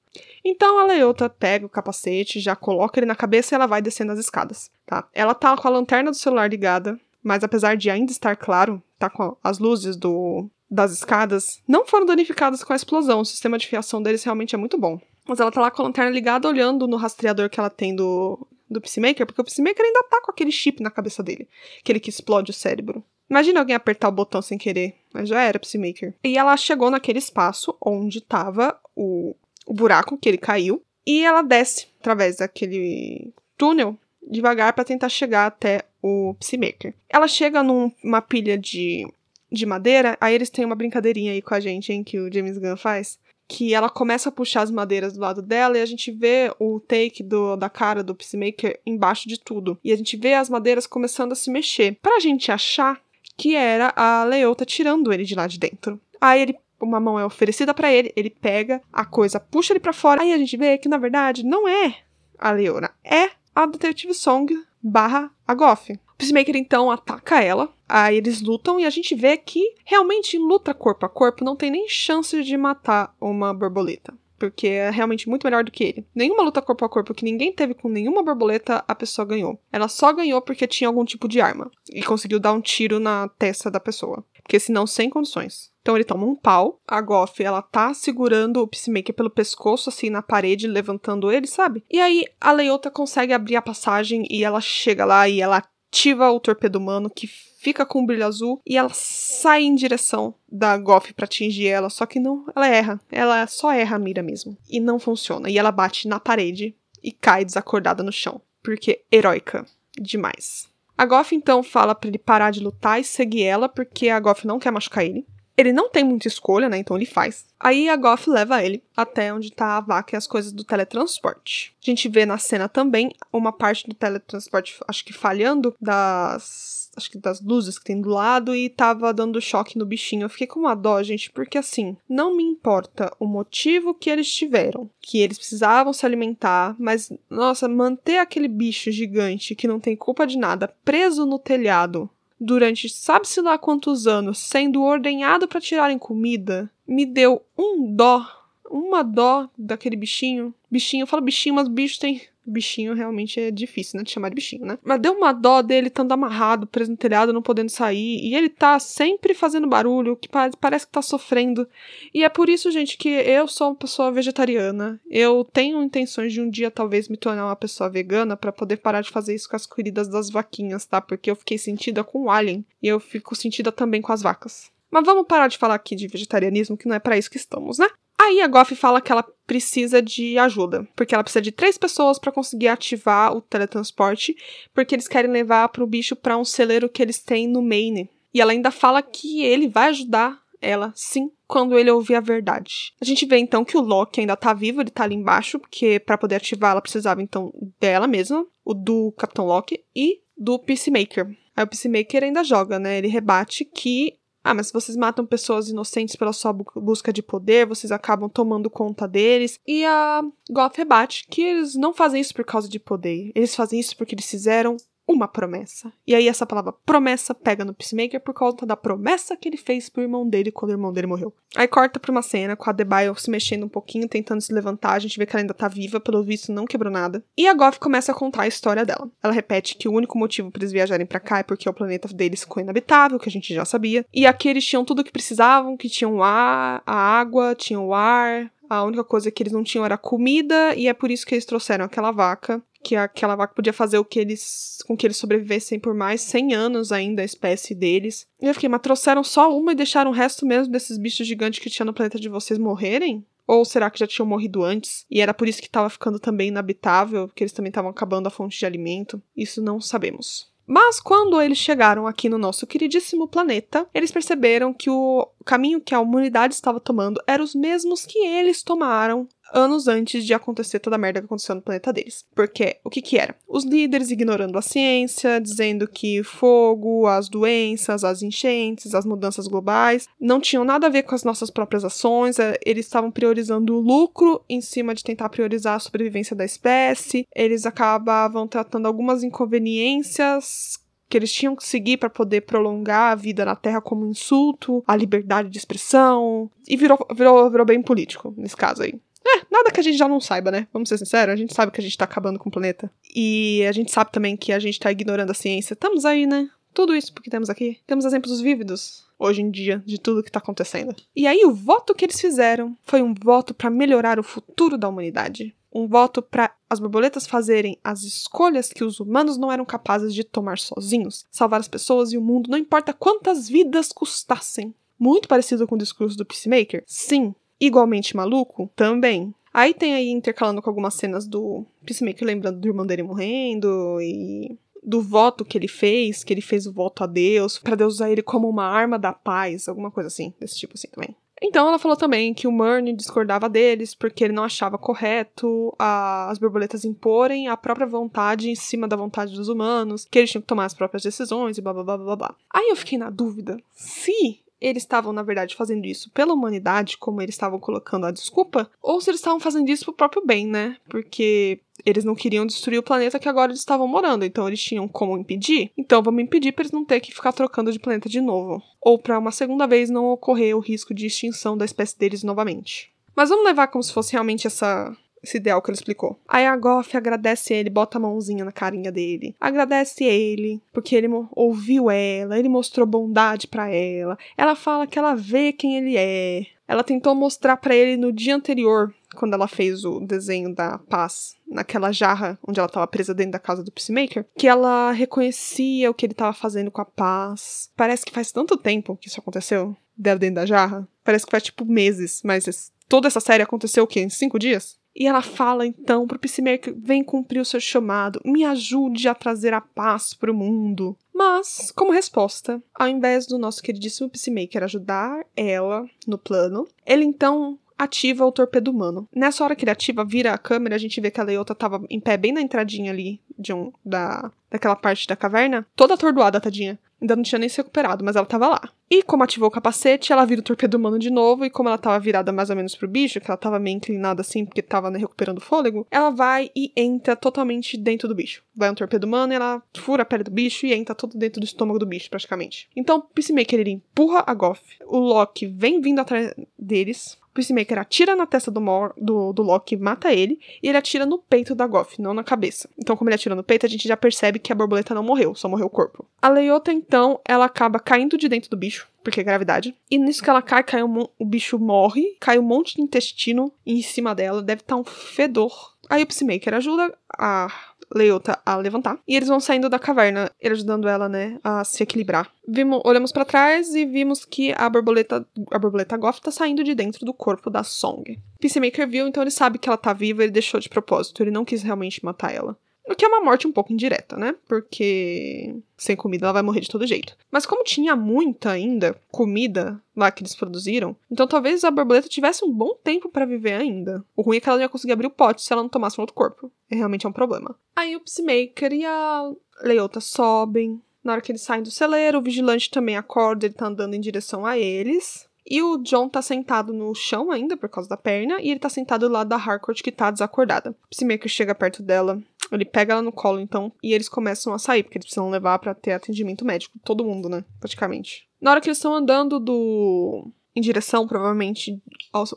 Então a Leota pega o capacete, já coloca ele na cabeça e ela vai descendo as escadas, tá? Ela tá com a lanterna do celular ligada, mas apesar de ainda estar claro, tá com as luzes do das escadas, não foram danificadas com a explosão. O sistema de fiação deles realmente é muito bom. Mas ela tá lá com a lanterna ligada, olhando no rastreador que ela tem do, do Peacemaker, porque o Peacemaker ainda tá com aquele chip na cabeça dele, aquele que explode o cérebro. Imagina alguém apertar o botão sem querer. Mas já era Peacemaker. E ela chegou naquele espaço onde tava o, o buraco que ele caiu. E ela desce através daquele túnel devagar para tentar chegar até o Peacemaker. Ela chega numa pilha de, de madeira, aí eles têm uma brincadeirinha aí com a gente, hein, que o James Gunn faz. Que ela começa a puxar as madeiras do lado dela e a gente vê o take do, da cara do Peacemaker embaixo de tudo. E a gente vê as madeiras começando a se mexer. Pra gente achar que era a Leota tirando ele de lá de dentro. Aí ele uma mão é oferecida para ele, ele pega a coisa, puxa ele para fora. Aí a gente vê que na verdade não é a Leona, é a Detetive Song barra a Goff. O Peacemaker então ataca ela, aí eles lutam e a gente vê que realmente luta corpo a corpo não tem nem chance de matar uma borboleta. Porque é realmente muito melhor do que ele. Nenhuma luta corpo a corpo que ninguém teve com nenhuma borboleta, a pessoa ganhou. Ela só ganhou porque tinha algum tipo de arma. E conseguiu dar um tiro na testa da pessoa. Porque senão, sem condições. Então ele toma um pau. A Goff, ela tá segurando o Peacemaker pelo pescoço, assim, na parede, levantando ele, sabe? E aí a Leota consegue abrir a passagem e ela chega lá e ela ativa o torpedo humano que fica com o brilho azul e ela sai em direção da Goff para atingir ela, só que não, ela erra. Ela só erra a mira mesmo. E não funciona. E ela bate na parede e cai desacordada no chão, porque heróica demais. A Goff então fala para ele parar de lutar e seguir ela, porque a Goff não quer machucar ele. Ele não tem muita escolha, né? Então ele faz. Aí a Goff leva ele até onde tá a vaca e as coisas do teletransporte. A gente vê na cena também uma parte do teletransporte, acho que falhando, das. Acho que das luzes que tem do lado e tava dando choque no bichinho. Eu fiquei com uma dó, gente, porque assim, não me importa o motivo que eles tiveram, que eles precisavam se alimentar, mas, nossa, manter aquele bicho gigante que não tem culpa de nada preso no telhado durante sabe-se lá quantos anos, sendo ordenhado para tirarem comida, me deu um dó, uma dó daquele bichinho. Bichinho, eu falo bichinho, mas bicho tem bichinho realmente é difícil, né? De chamar de bichinho, né? Mas deu uma dó dele estando amarrado, preso no telhado, não podendo sair. E ele tá sempre fazendo barulho, que parece que tá sofrendo. E é por isso, gente, que eu sou uma pessoa vegetariana. Eu tenho intenções de um dia talvez me tornar uma pessoa vegana para poder parar de fazer isso com as queridas das vaquinhas, tá? Porque eu fiquei sentida com o alien. E eu fico sentida também com as vacas. Mas vamos parar de falar aqui de vegetarianismo, que não é para isso que estamos, né? Aí a Goff fala que ela precisa de ajuda, porque ela precisa de três pessoas para conseguir ativar o teletransporte, porque eles querem levar para o bicho para um celeiro que eles têm no Maine. E ela ainda fala que ele vai ajudar ela, sim, quando ele ouvir a verdade. A gente vê então que o Loki ainda tá vivo, ele tá ali embaixo, porque para poder ativar ela precisava então dela mesma, o do Capitão Loki e do Peacemaker. Aí o Peacemaker ainda joga, né? Ele rebate que ah, mas vocês matam pessoas inocentes pela sua busca de poder, vocês acabam tomando conta deles. E a Goth rebate que eles não fazem isso por causa de poder. Eles fazem isso porque eles fizeram uma promessa. E aí essa palavra promessa pega no Peacemaker por conta da promessa que ele fez pro irmão dele quando o irmão dele morreu. Aí corta pra uma cena com a Debaio se mexendo um pouquinho, tentando se levantar. A gente vê que ela ainda tá viva, pelo visto não quebrou nada. E a Goff começa a contar a história dela. Ela repete que o único motivo para eles viajarem para cá é porque o planeta deles ficou inabitável, que a gente já sabia. E aqui eles tinham tudo o que precisavam, que tinham ar, a água, tinham o ar, a única coisa que eles não tinham era comida, e é por isso que eles trouxeram aquela vaca que aquela vaca podia fazer o que eles com que eles sobrevivessem por mais 100 anos ainda a espécie deles. E eu fiquei, mas trouxeram só uma e deixaram o resto mesmo desses bichos gigantes que tinha no planeta de vocês morrerem? Ou será que já tinham morrido antes? E era por isso que estava ficando também inabitável, porque eles também estavam acabando a fonte de alimento? Isso não sabemos. Mas quando eles chegaram aqui no nosso queridíssimo planeta, eles perceberam que o caminho que a humanidade estava tomando eram os mesmos que eles tomaram anos antes de acontecer toda a merda que aconteceu no planeta deles. Porque o que que era? Os líderes ignorando a ciência, dizendo que fogo, as doenças, as enchentes, as mudanças globais não tinham nada a ver com as nossas próprias ações, é, eles estavam priorizando o lucro em cima de tentar priorizar a sobrevivência da espécie, eles acabavam tratando algumas inconveniências que eles tinham que seguir para poder prolongar a vida na Terra como insulto, a liberdade de expressão, e virou, virou, virou bem político nesse caso aí. É, nada que a gente já não saiba, né? Vamos ser sinceros, a gente sabe que a gente tá acabando com o planeta. E a gente sabe também que a gente tá ignorando a ciência. Estamos aí, né? Tudo isso porque temos aqui. Temos exemplos vívidos hoje em dia de tudo que tá acontecendo. E aí o voto que eles fizeram foi um voto para melhorar o futuro da humanidade. Um voto para as borboletas fazerem as escolhas que os humanos não eram capazes de tomar sozinhos, salvar as pessoas e o mundo, não importa quantas vidas custassem. Muito parecido com o discurso do Peacemaker? Sim. Igualmente maluco? Também. Aí tem aí intercalando com algumas cenas do Peacemaker lembrando do irmão dele morrendo e do voto que ele fez, que ele fez o voto a Deus, para Deus usar ele como uma arma da paz, alguma coisa assim, desse tipo assim também. Então ela falou também que o Murney discordava deles porque ele não achava correto a, as borboletas imporem a própria vontade em cima da vontade dos humanos, que eles tinham que tomar as próprias decisões e blá blá blá blá blá. Aí eu fiquei na dúvida se eles estavam, na verdade, fazendo isso pela humanidade, como eles estavam colocando a desculpa, ou se eles estavam fazendo isso pro próprio bem, né? Porque eles não queriam destruir o planeta que agora eles estavam morando, então eles tinham como impedir. Então vamos impedir para eles não ter que ficar trocando de planeta de novo, ou para uma segunda vez não ocorrer o risco de extinção da espécie deles novamente. Mas vamos levar como se fosse realmente essa esse ideal que ele explicou. Aí a Goff agradece ele, bota a mãozinha na carinha dele. Agradece ele, porque ele ouviu ela, ele mostrou bondade para ela. Ela fala que ela vê quem ele é. Ela tentou mostrar para ele no dia anterior, quando ela fez o desenho da paz naquela jarra onde ela estava presa dentro da casa do Peacemaker, que ela reconhecia o que ele estava fazendo com a paz. Parece que faz tanto tempo que isso aconteceu dela dentro da jarra. Parece que faz tipo meses, mas toda essa série aconteceu o quê? Em cinco dias? E ela fala então pro Peacemaker: vem cumprir o seu chamado, me ajude a trazer a paz pro mundo. Mas, como resposta, ao invés do nosso queridíssimo Peacemaker ajudar ela no plano, ele então ativa o torpedo humano. Nessa hora que ele ativa, vira a câmera, a gente vê que a Leota tava em pé bem na entradinha ali de um, da, daquela parte da caverna, toda atordoada, tadinha. Ainda não tinha nem se recuperado, mas ela tava lá. E como ativou o capacete, ela vira o torpedo humano de novo, e como ela tava virada mais ou menos pro bicho, que ela tava meio inclinada assim, porque tava né, recuperando fôlego, ela vai e entra totalmente dentro do bicho. Vai um torpedo humano e ela fura a pele do bicho e entra todo dentro do estômago do bicho, praticamente. Então, o Peacemaker, ele empurra a Goff, o Loki vem vindo atrás deles, Peacemaker atira na testa do, Mor do, do Loki, mata ele, e ele atira no peito da Goff, não na cabeça. Então, como ele atira no peito, a gente já percebe que a borboleta não morreu, só morreu o corpo. A Leiota, então, ela acaba caindo de dentro do bicho, porque é gravidade. E nisso que ela cai, cai um, o bicho morre, cai um monte de intestino em cima dela, deve estar tá um fedor. Aí o Peacemaker ajuda a Leota a levantar. E eles vão saindo da caverna, ele ajudando ela, né, a se equilibrar. Vimos, olhamos para trás e vimos que a borboleta, a borboleta Goff tá saindo de dentro do corpo da Song. Peacemaker viu, então ele sabe que ela tá viva, ele deixou de propósito, ele não quis realmente matar ela. O que é uma morte um pouco indireta, né? Porque sem comida ela vai morrer de todo jeito. Mas como tinha muita ainda comida lá que eles produziram, então talvez a borboleta tivesse um bom tempo para viver ainda. O ruim é que ela não ia conseguir abrir o pote se ela não tomasse um outro corpo. E realmente é um problema. Aí o Peacemaker e a Leota sobem. Na hora que eles saem do celeiro, o vigilante também acorda, ele tá andando em direção a eles. E o John tá sentado no chão ainda, por causa da perna, e ele tá sentado do lado da Harcourt, que tá desacordada. O Peacemaker chega perto dela, ele pega ela no colo, então, e eles começam a sair, porque eles precisam levar para ter atendimento médico. Todo mundo, né? Praticamente. Na hora que eles estão andando do em direção, provavelmente,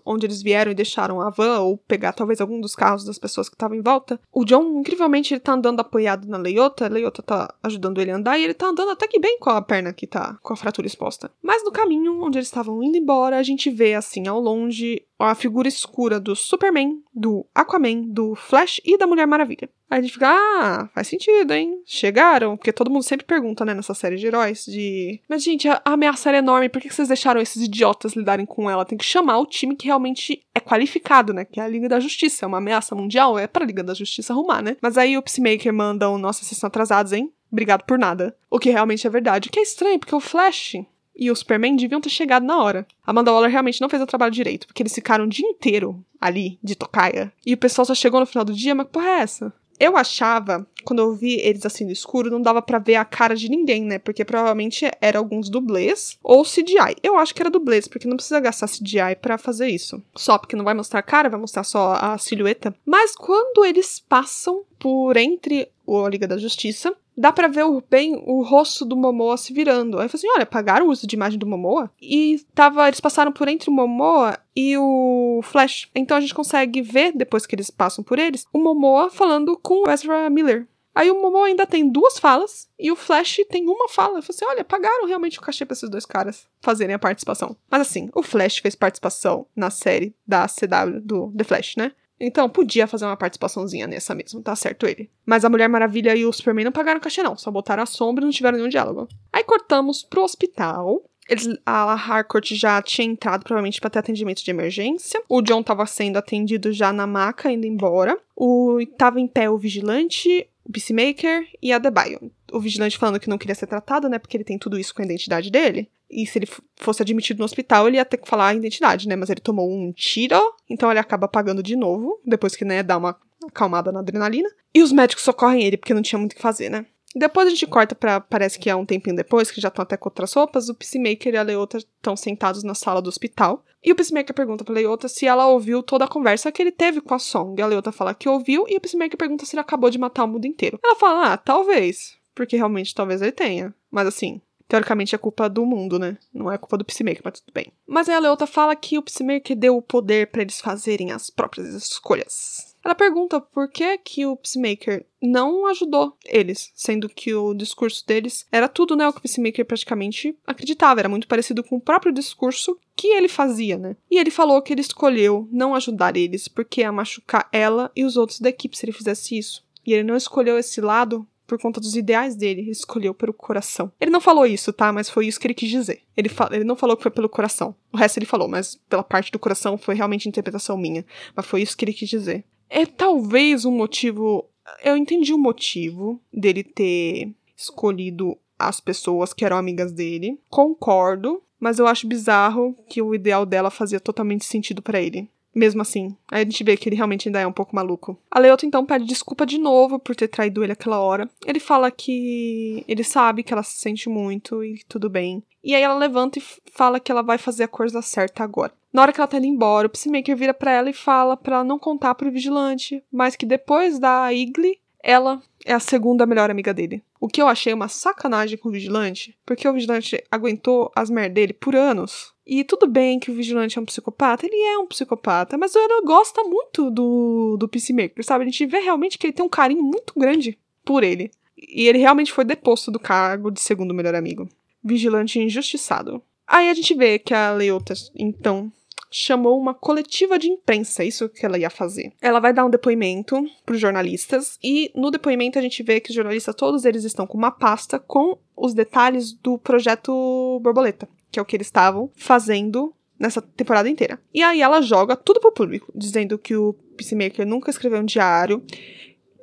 onde eles vieram e deixaram a van, ou pegar talvez algum dos carros das pessoas que estavam em volta. O John, incrivelmente, ele tá andando apoiado na Leiota, a Leiota tá ajudando ele a andar, e ele tá andando até que bem com a perna que tá com a fratura exposta. Mas no caminho, onde eles estavam indo embora, a gente vê, assim, ao longe, a figura escura do Superman, do Aquaman, do Flash e da Mulher Maravilha. Aí a gente fica, ah, faz sentido, hein? Chegaram, porque todo mundo sempre pergunta, né, nessa série de heróis, de. Mas, gente, a ameaça era enorme, por que vocês deixaram esses idiotas lidarem com ela? Tem que chamar o time que realmente é qualificado, né? Que é a Liga da Justiça. É uma ameaça mundial, é pra Liga da Justiça arrumar, né? Mas aí o Peacemaker manda o Nossa, vocês estão atrasados, hein? Obrigado por nada. O que realmente é verdade. O que é estranho, porque o Flash, e o Superman deviam ter chegado na hora. Amanda Waller realmente não fez o trabalho direito, porque eles ficaram o dia inteiro ali, de tocaia. E o pessoal só chegou no final do dia, mas que porra é essa? Eu achava, quando eu vi eles assim no escuro, não dava para ver a cara de ninguém, né? Porque provavelmente era alguns dublês ou CGI. Eu acho que era dublês, porque não precisa gastar CGI para fazer isso. Só porque não vai mostrar a cara, vai mostrar só a silhueta. Mas quando eles passam por entre a Liga da Justiça, dá para ver bem o rosto do Momoa se virando. Aí eu falei assim: olha, pagaram o uso de imagem do Momoa? E tava, eles passaram por entre o Momoa e o Flash. Então a gente consegue ver, depois que eles passam por eles, o Momoa falando com o Ezra Miller. Aí o Momoa ainda tem duas falas e o Flash tem uma fala. Eu falei assim: olha, pagaram realmente o cachê pra esses dois caras fazerem a participação. Mas assim, o Flash fez participação na série da CW do The Flash, né? Então podia fazer uma participaçãozinha nessa mesmo, tá certo ele. Mas a Mulher Maravilha e o Superman não pagaram cachê não, só botaram a sombra e não tiveram nenhum diálogo. Aí cortamos pro hospital, eles, a Harcourt já tinha entrado, provavelmente, para ter atendimento de emergência. O John estava sendo atendido já na maca, indo embora. O tava em pé o vigilante, o Peacemaker e a Debaio. O vigilante falando que não queria ser tratado, né? Porque ele tem tudo isso com a identidade dele. E se ele fosse admitido no hospital, ele ia ter que falar a identidade, né? Mas ele tomou um tiro, então ele acaba pagando de novo, depois que, né, dá uma acalmada na adrenalina. E os médicos socorrem ele, porque não tinha muito o que fazer, né? Depois a gente corta pra. Parece que é um tempinho depois, que já estão até com outras roupas. O Peacemaker e a Leota estão sentados na sala do hospital. E o Peacemaker pergunta pra Leota se ela ouviu toda a conversa que ele teve com a Song. A Leota fala que ouviu e o Peacemaker pergunta se ele acabou de matar o mundo inteiro. Ela fala, ah, talvez. Porque realmente talvez ele tenha. Mas assim, teoricamente é culpa do mundo, né? Não é culpa do Peacemaker, mas tudo bem. Mas aí a Leota fala que o Peacemaker deu o poder para eles fazerem as próprias escolhas. Ela pergunta por que que o Peacemaker não ajudou eles, sendo que o discurso deles era tudo, né, o que o Peacemaker praticamente acreditava, era muito parecido com o próprio discurso que ele fazia, né? E ele falou que ele escolheu não ajudar eles porque ia machucar ela e os outros da equipe se ele fizesse isso. E ele não escolheu esse lado por conta dos ideais dele, ele escolheu pelo coração. Ele não falou isso, tá? Mas foi isso que ele quis dizer. Ele, ele não falou que foi pelo coração. O resto ele falou, mas pela parte do coração foi realmente interpretação minha. Mas foi isso que ele quis dizer é talvez um motivo. Eu entendi o motivo dele ter escolhido as pessoas que eram amigas dele. Concordo, mas eu acho bizarro que o ideal dela fazia totalmente sentido para ele. Mesmo assim, a gente vê que ele realmente ainda é um pouco maluco. A Leota então pede desculpa de novo por ter traído ele aquela hora. Ele fala que ele sabe que ela se sente muito e tudo bem. E aí ela levanta e fala que ela vai fazer a coisa certa agora. Na hora que ela tá indo embora, o Peacemaker vira para ela e fala para ela não contar pro vigilante, mas que depois da Igli, ela é a segunda melhor amiga dele. O que eu achei uma sacanagem com o vigilante, porque o vigilante aguentou as merdas dele por anos. E tudo bem que o vigilante é um psicopata, ele é um psicopata, mas ela gosta muito do, do Peacemaker, sabe? A gente vê realmente que ele tem um carinho muito grande por ele. E ele realmente foi deposto do cargo de segundo melhor amigo. Vigilante injustiçado. Aí a gente vê que a Leota, então, chamou uma coletiva de imprensa, isso que ela ia fazer. Ela vai dar um depoimento para os jornalistas e no depoimento a gente vê que os jornalistas todos eles estão com uma pasta com os detalhes do projeto Borboleta, que é o que eles estavam fazendo nessa temporada inteira. E aí ela joga tudo pro público, dizendo que o Peacemaker nunca escreveu um diário,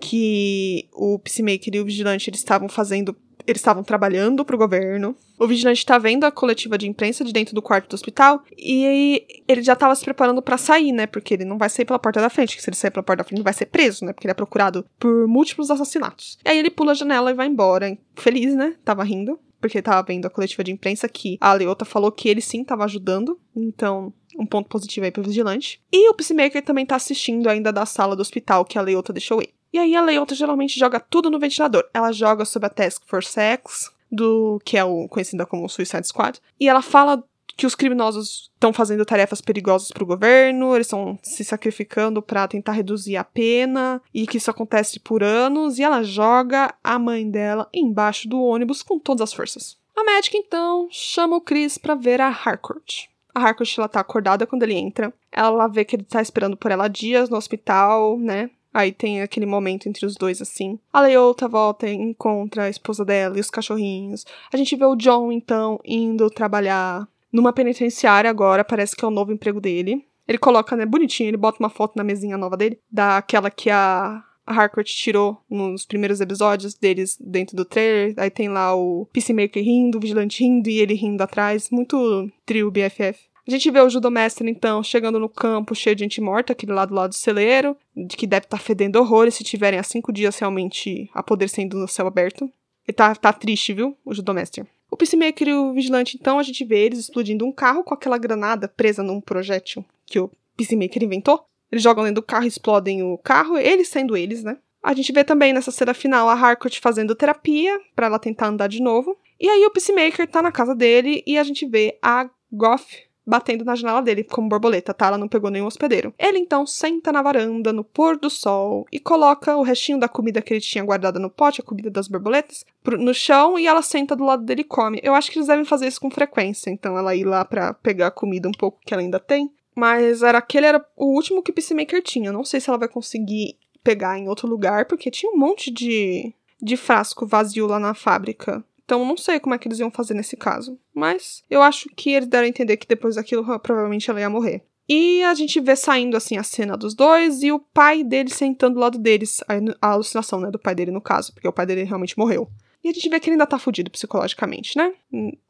que o Peacemaker e o Vigilante eles estavam fazendo eles estavam trabalhando para o governo. O vigilante está vendo a coletiva de imprensa de dentro do quarto do hospital e ele já estava se preparando para sair, né? Porque ele não vai sair pela porta da frente, que se ele sair pela porta da frente, ele vai ser preso, né? Porque ele é procurado por múltiplos assassinatos. E aí ele pula a janela e vai embora, feliz, né? Tava rindo porque tava vendo a coletiva de imprensa que a Leota falou que ele sim tava ajudando. Então, um ponto positivo aí pro vigilante. E o Peacemaker também tá assistindo ainda da sala do hospital que a Leota deixou ele. E aí a Leota geralmente joga tudo no ventilador. Ela joga sobre a Task Force X, do que é o conhecida como Suicide Squad, e ela fala que os criminosos estão fazendo tarefas perigosas para o governo, eles estão se sacrificando para tentar reduzir a pena e que isso acontece por anos, e ela joga a mãe dela embaixo do ônibus com todas as forças. A médica então chama o Chris para ver a Harcourt. A Harcourt ela tá acordada quando ele entra. Ela vê que ele tá esperando por ela dias no hospital, né? Aí tem aquele momento entre os dois, assim. A Leota volta encontra a esposa dela e os cachorrinhos. A gente vê o John, então, indo trabalhar numa penitenciária agora, parece que é o novo emprego dele. Ele coloca, né, bonitinho, ele bota uma foto na mesinha nova dele, daquela que a a Harcourt tirou nos primeiros episódios deles dentro do trailer. Aí tem lá o Peacemaker rindo, o Vigilante rindo e ele rindo atrás. Muito trio BFF. A gente vê o judomestre, então, chegando no campo cheio de gente morta, aquele lado do lado do celeiro, de que deve estar tá fedendo horrores se tiverem há cinco dias realmente apodrecendo no céu aberto. Ele tá, tá triste, viu? O judomestre. O Peacemaker e o Vigilante, então, a gente vê eles explodindo um carro com aquela granada presa num projétil que o Peacemaker inventou. Eles jogam dentro do carro explodem o carro, eles sendo eles, né? A gente vê também nessa cena final a Harcourt fazendo terapia para ela tentar andar de novo. E aí o Peacemaker tá na casa dele e a gente vê a Goff batendo na janela dele como borboleta, tá? Ela não pegou nenhum hospedeiro. Ele então senta na varanda, no pôr do sol, e coloca o restinho da comida que ele tinha guardada no pote, a comida das borboletas, no chão e ela senta do lado dele e come. Eu acho que eles devem fazer isso com frequência, então ela ir lá para pegar a comida um pouco que ela ainda tem Mas era aquele era o último que o Peacemaker tinha. Não sei se ela vai conseguir pegar em outro lugar, porque tinha um monte de, de frasco vazio lá na fábrica. Então não sei como é que eles iam fazer nesse caso. Mas eu acho que eles deram a entender que depois daquilo provavelmente ela ia morrer. E a gente vê saindo assim a cena dos dois e o pai dele sentando do lado deles. A alucinação, né, do pai dele no caso, porque o pai dele realmente morreu. E a gente vê que ele ainda tá fudido psicologicamente, né?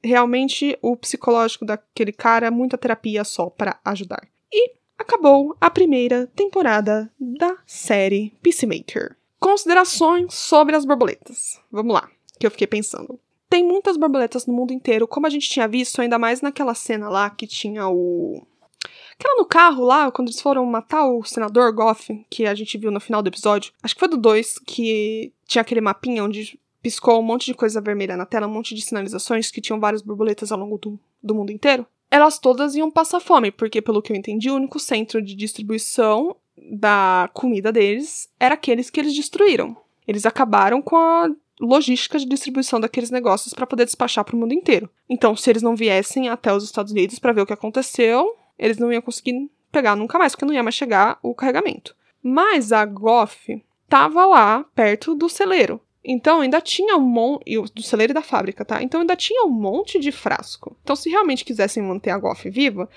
Realmente, o psicológico daquele cara, é muita terapia só para ajudar. E acabou a primeira temporada da série Peacemaker. Considerações sobre as borboletas. Vamos lá, que eu fiquei pensando. Tem muitas borboletas no mundo inteiro, como a gente tinha visto, ainda mais naquela cena lá que tinha o Aquela no carro lá, quando eles foram matar o senador Goff, que a gente viu no final do episódio. Acho que foi do 2, que tinha aquele mapinha onde piscou um monte de coisa vermelha na tela, um monte de sinalizações que tinham várias borboletas ao longo do, do mundo inteiro. Elas todas iam passar fome, porque, pelo que eu entendi, o único centro de distribuição da comida deles era aqueles que eles destruíram. Eles acabaram com a logística de distribuição daqueles negócios para poder despachar para o mundo inteiro. Então, se eles não viessem até os Estados Unidos para ver o que aconteceu, eles não iam conseguir pegar nunca mais, porque não ia mais chegar o carregamento. Mas a Goff tava lá perto do celeiro. Então ainda tinha um monte. Do celeiro e da fábrica, tá? Então ainda tinha um monte de frasco. Então, se realmente quisessem manter a Goff viva,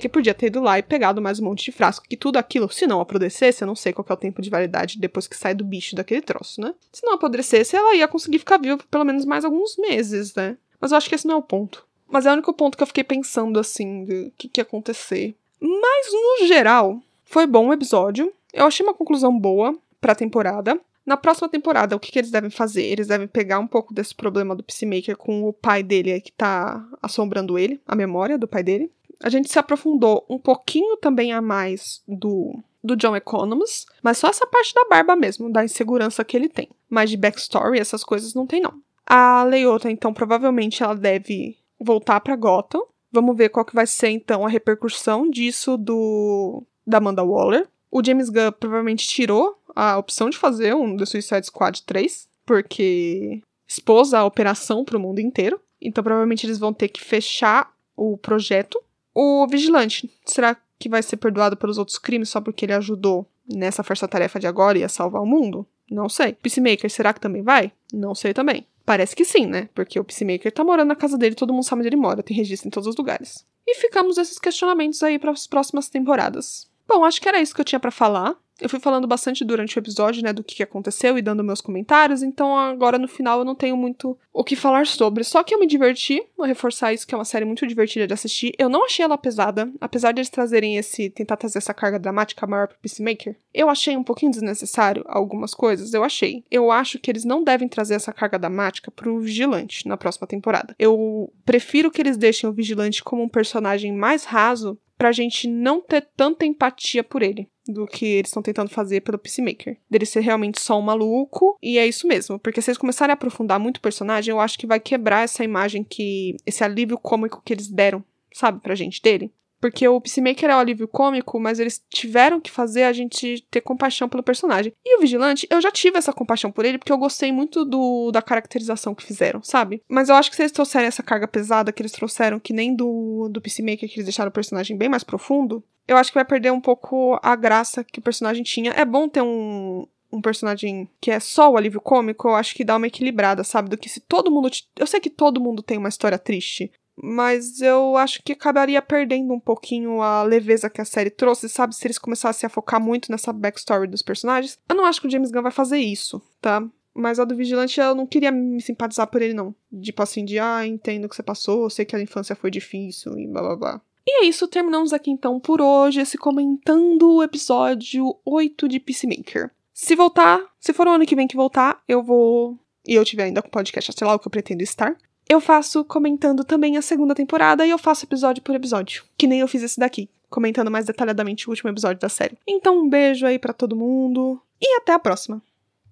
que podia ter ido lá e pegado mais um monte de frasco. Que tudo aquilo, se não apodrecesse, eu não sei qual é o tempo de validade depois que sai do bicho daquele troço, né? Se não apodrecesse, ela ia conseguir ficar viva por pelo menos mais alguns meses, né? Mas eu acho que esse não é o ponto. Mas é o único ponto que eu fiquei pensando assim, do que, que ia acontecer. Mas, no geral, foi bom o episódio. Eu achei uma conclusão boa pra temporada. Na próxima temporada, o que, que, eles devem fazer? Eles devem pegar um pouco desse problema do Peacemaker com o pai dele que tá assombrando ele, a memória do pai dele. A gente se aprofundou um pouquinho também a mais do, do John Economist, mas só essa parte da barba mesmo, da insegurança que ele tem. Mas de backstory, essas coisas não tem não. A Leota, então, provavelmente ela deve voltar para Gotham. Vamos ver qual que vai ser então a repercussão disso do da Amanda Waller. O James Gunn provavelmente tirou a opção de fazer um The Suicide Squad 3, porque expôs a operação para o mundo inteiro. Então provavelmente eles vão ter que fechar o projeto. O Vigilante, será que vai ser perdoado pelos outros crimes só porque ele ajudou nessa força-tarefa de agora e a salvar o mundo? Não sei. Peacemaker, será que também vai? Não sei também. Parece que sim, né? Porque o Peacemaker tá morando na casa dele, todo mundo sabe onde ele mora, tem registro em todos os lugares. E ficamos esses questionamentos aí para as próximas temporadas. Bom, acho que era isso que eu tinha para falar. Eu fui falando bastante durante o episódio, né, do que aconteceu e dando meus comentários, então agora no final eu não tenho muito o que falar sobre. Só que eu me diverti, vou reforçar isso, que é uma série muito divertida de assistir. Eu não achei ela pesada, apesar de eles trazerem esse, tentar trazer essa carga dramática maior pro Peacemaker. Eu achei um pouquinho desnecessário algumas coisas, eu achei. Eu acho que eles não devem trazer essa carga dramática pro Vigilante na próxima temporada. Eu prefiro que eles deixem o Vigilante como um personagem mais raso pra gente não ter tanta empatia por ele do que eles estão tentando fazer pelo Peacemaker. Dele ser realmente só um maluco, e é isso mesmo. Porque se eles começarem a aprofundar muito o personagem, eu acho que vai quebrar essa imagem que. esse alívio cômico que eles deram, sabe, pra gente dele. Porque o Peacemaker é o alívio cômico, mas eles tiveram que fazer a gente ter compaixão pelo personagem. E o Vigilante, eu já tive essa compaixão por ele, porque eu gostei muito do, da caracterização que fizeram, sabe? Mas eu acho que se eles trouxerem essa carga pesada que eles trouxeram, que nem do, do Peacemaker, que eles deixaram o personagem bem mais profundo, eu acho que vai perder um pouco a graça que o personagem tinha. É bom ter um, um personagem que é só o alívio cômico, eu acho que dá uma equilibrada, sabe? Do que se todo mundo. Eu sei que todo mundo tem uma história triste, mas eu acho que acabaria perdendo um pouquinho a leveza que a série trouxe, sabe? Se eles começassem a focar muito nessa backstory dos personagens. Eu não acho que o James Gunn vai fazer isso, tá? Mas a do Vigilante eu não queria me simpatizar por ele, não. Tipo assim, de ah, entendo o que você passou, sei que a infância foi difícil e blá blá blá. E é isso, terminamos aqui então por hoje, esse comentando o episódio 8 de Peacemaker. Se voltar, se for o ano que vem que voltar, eu vou. E eu tiver ainda com o podcast, sei lá o que eu pretendo estar eu faço comentando também a segunda temporada e eu faço episódio por episódio, que nem eu fiz esse daqui, comentando mais detalhadamente o último episódio da série. Então um beijo aí para todo mundo e até a próxima.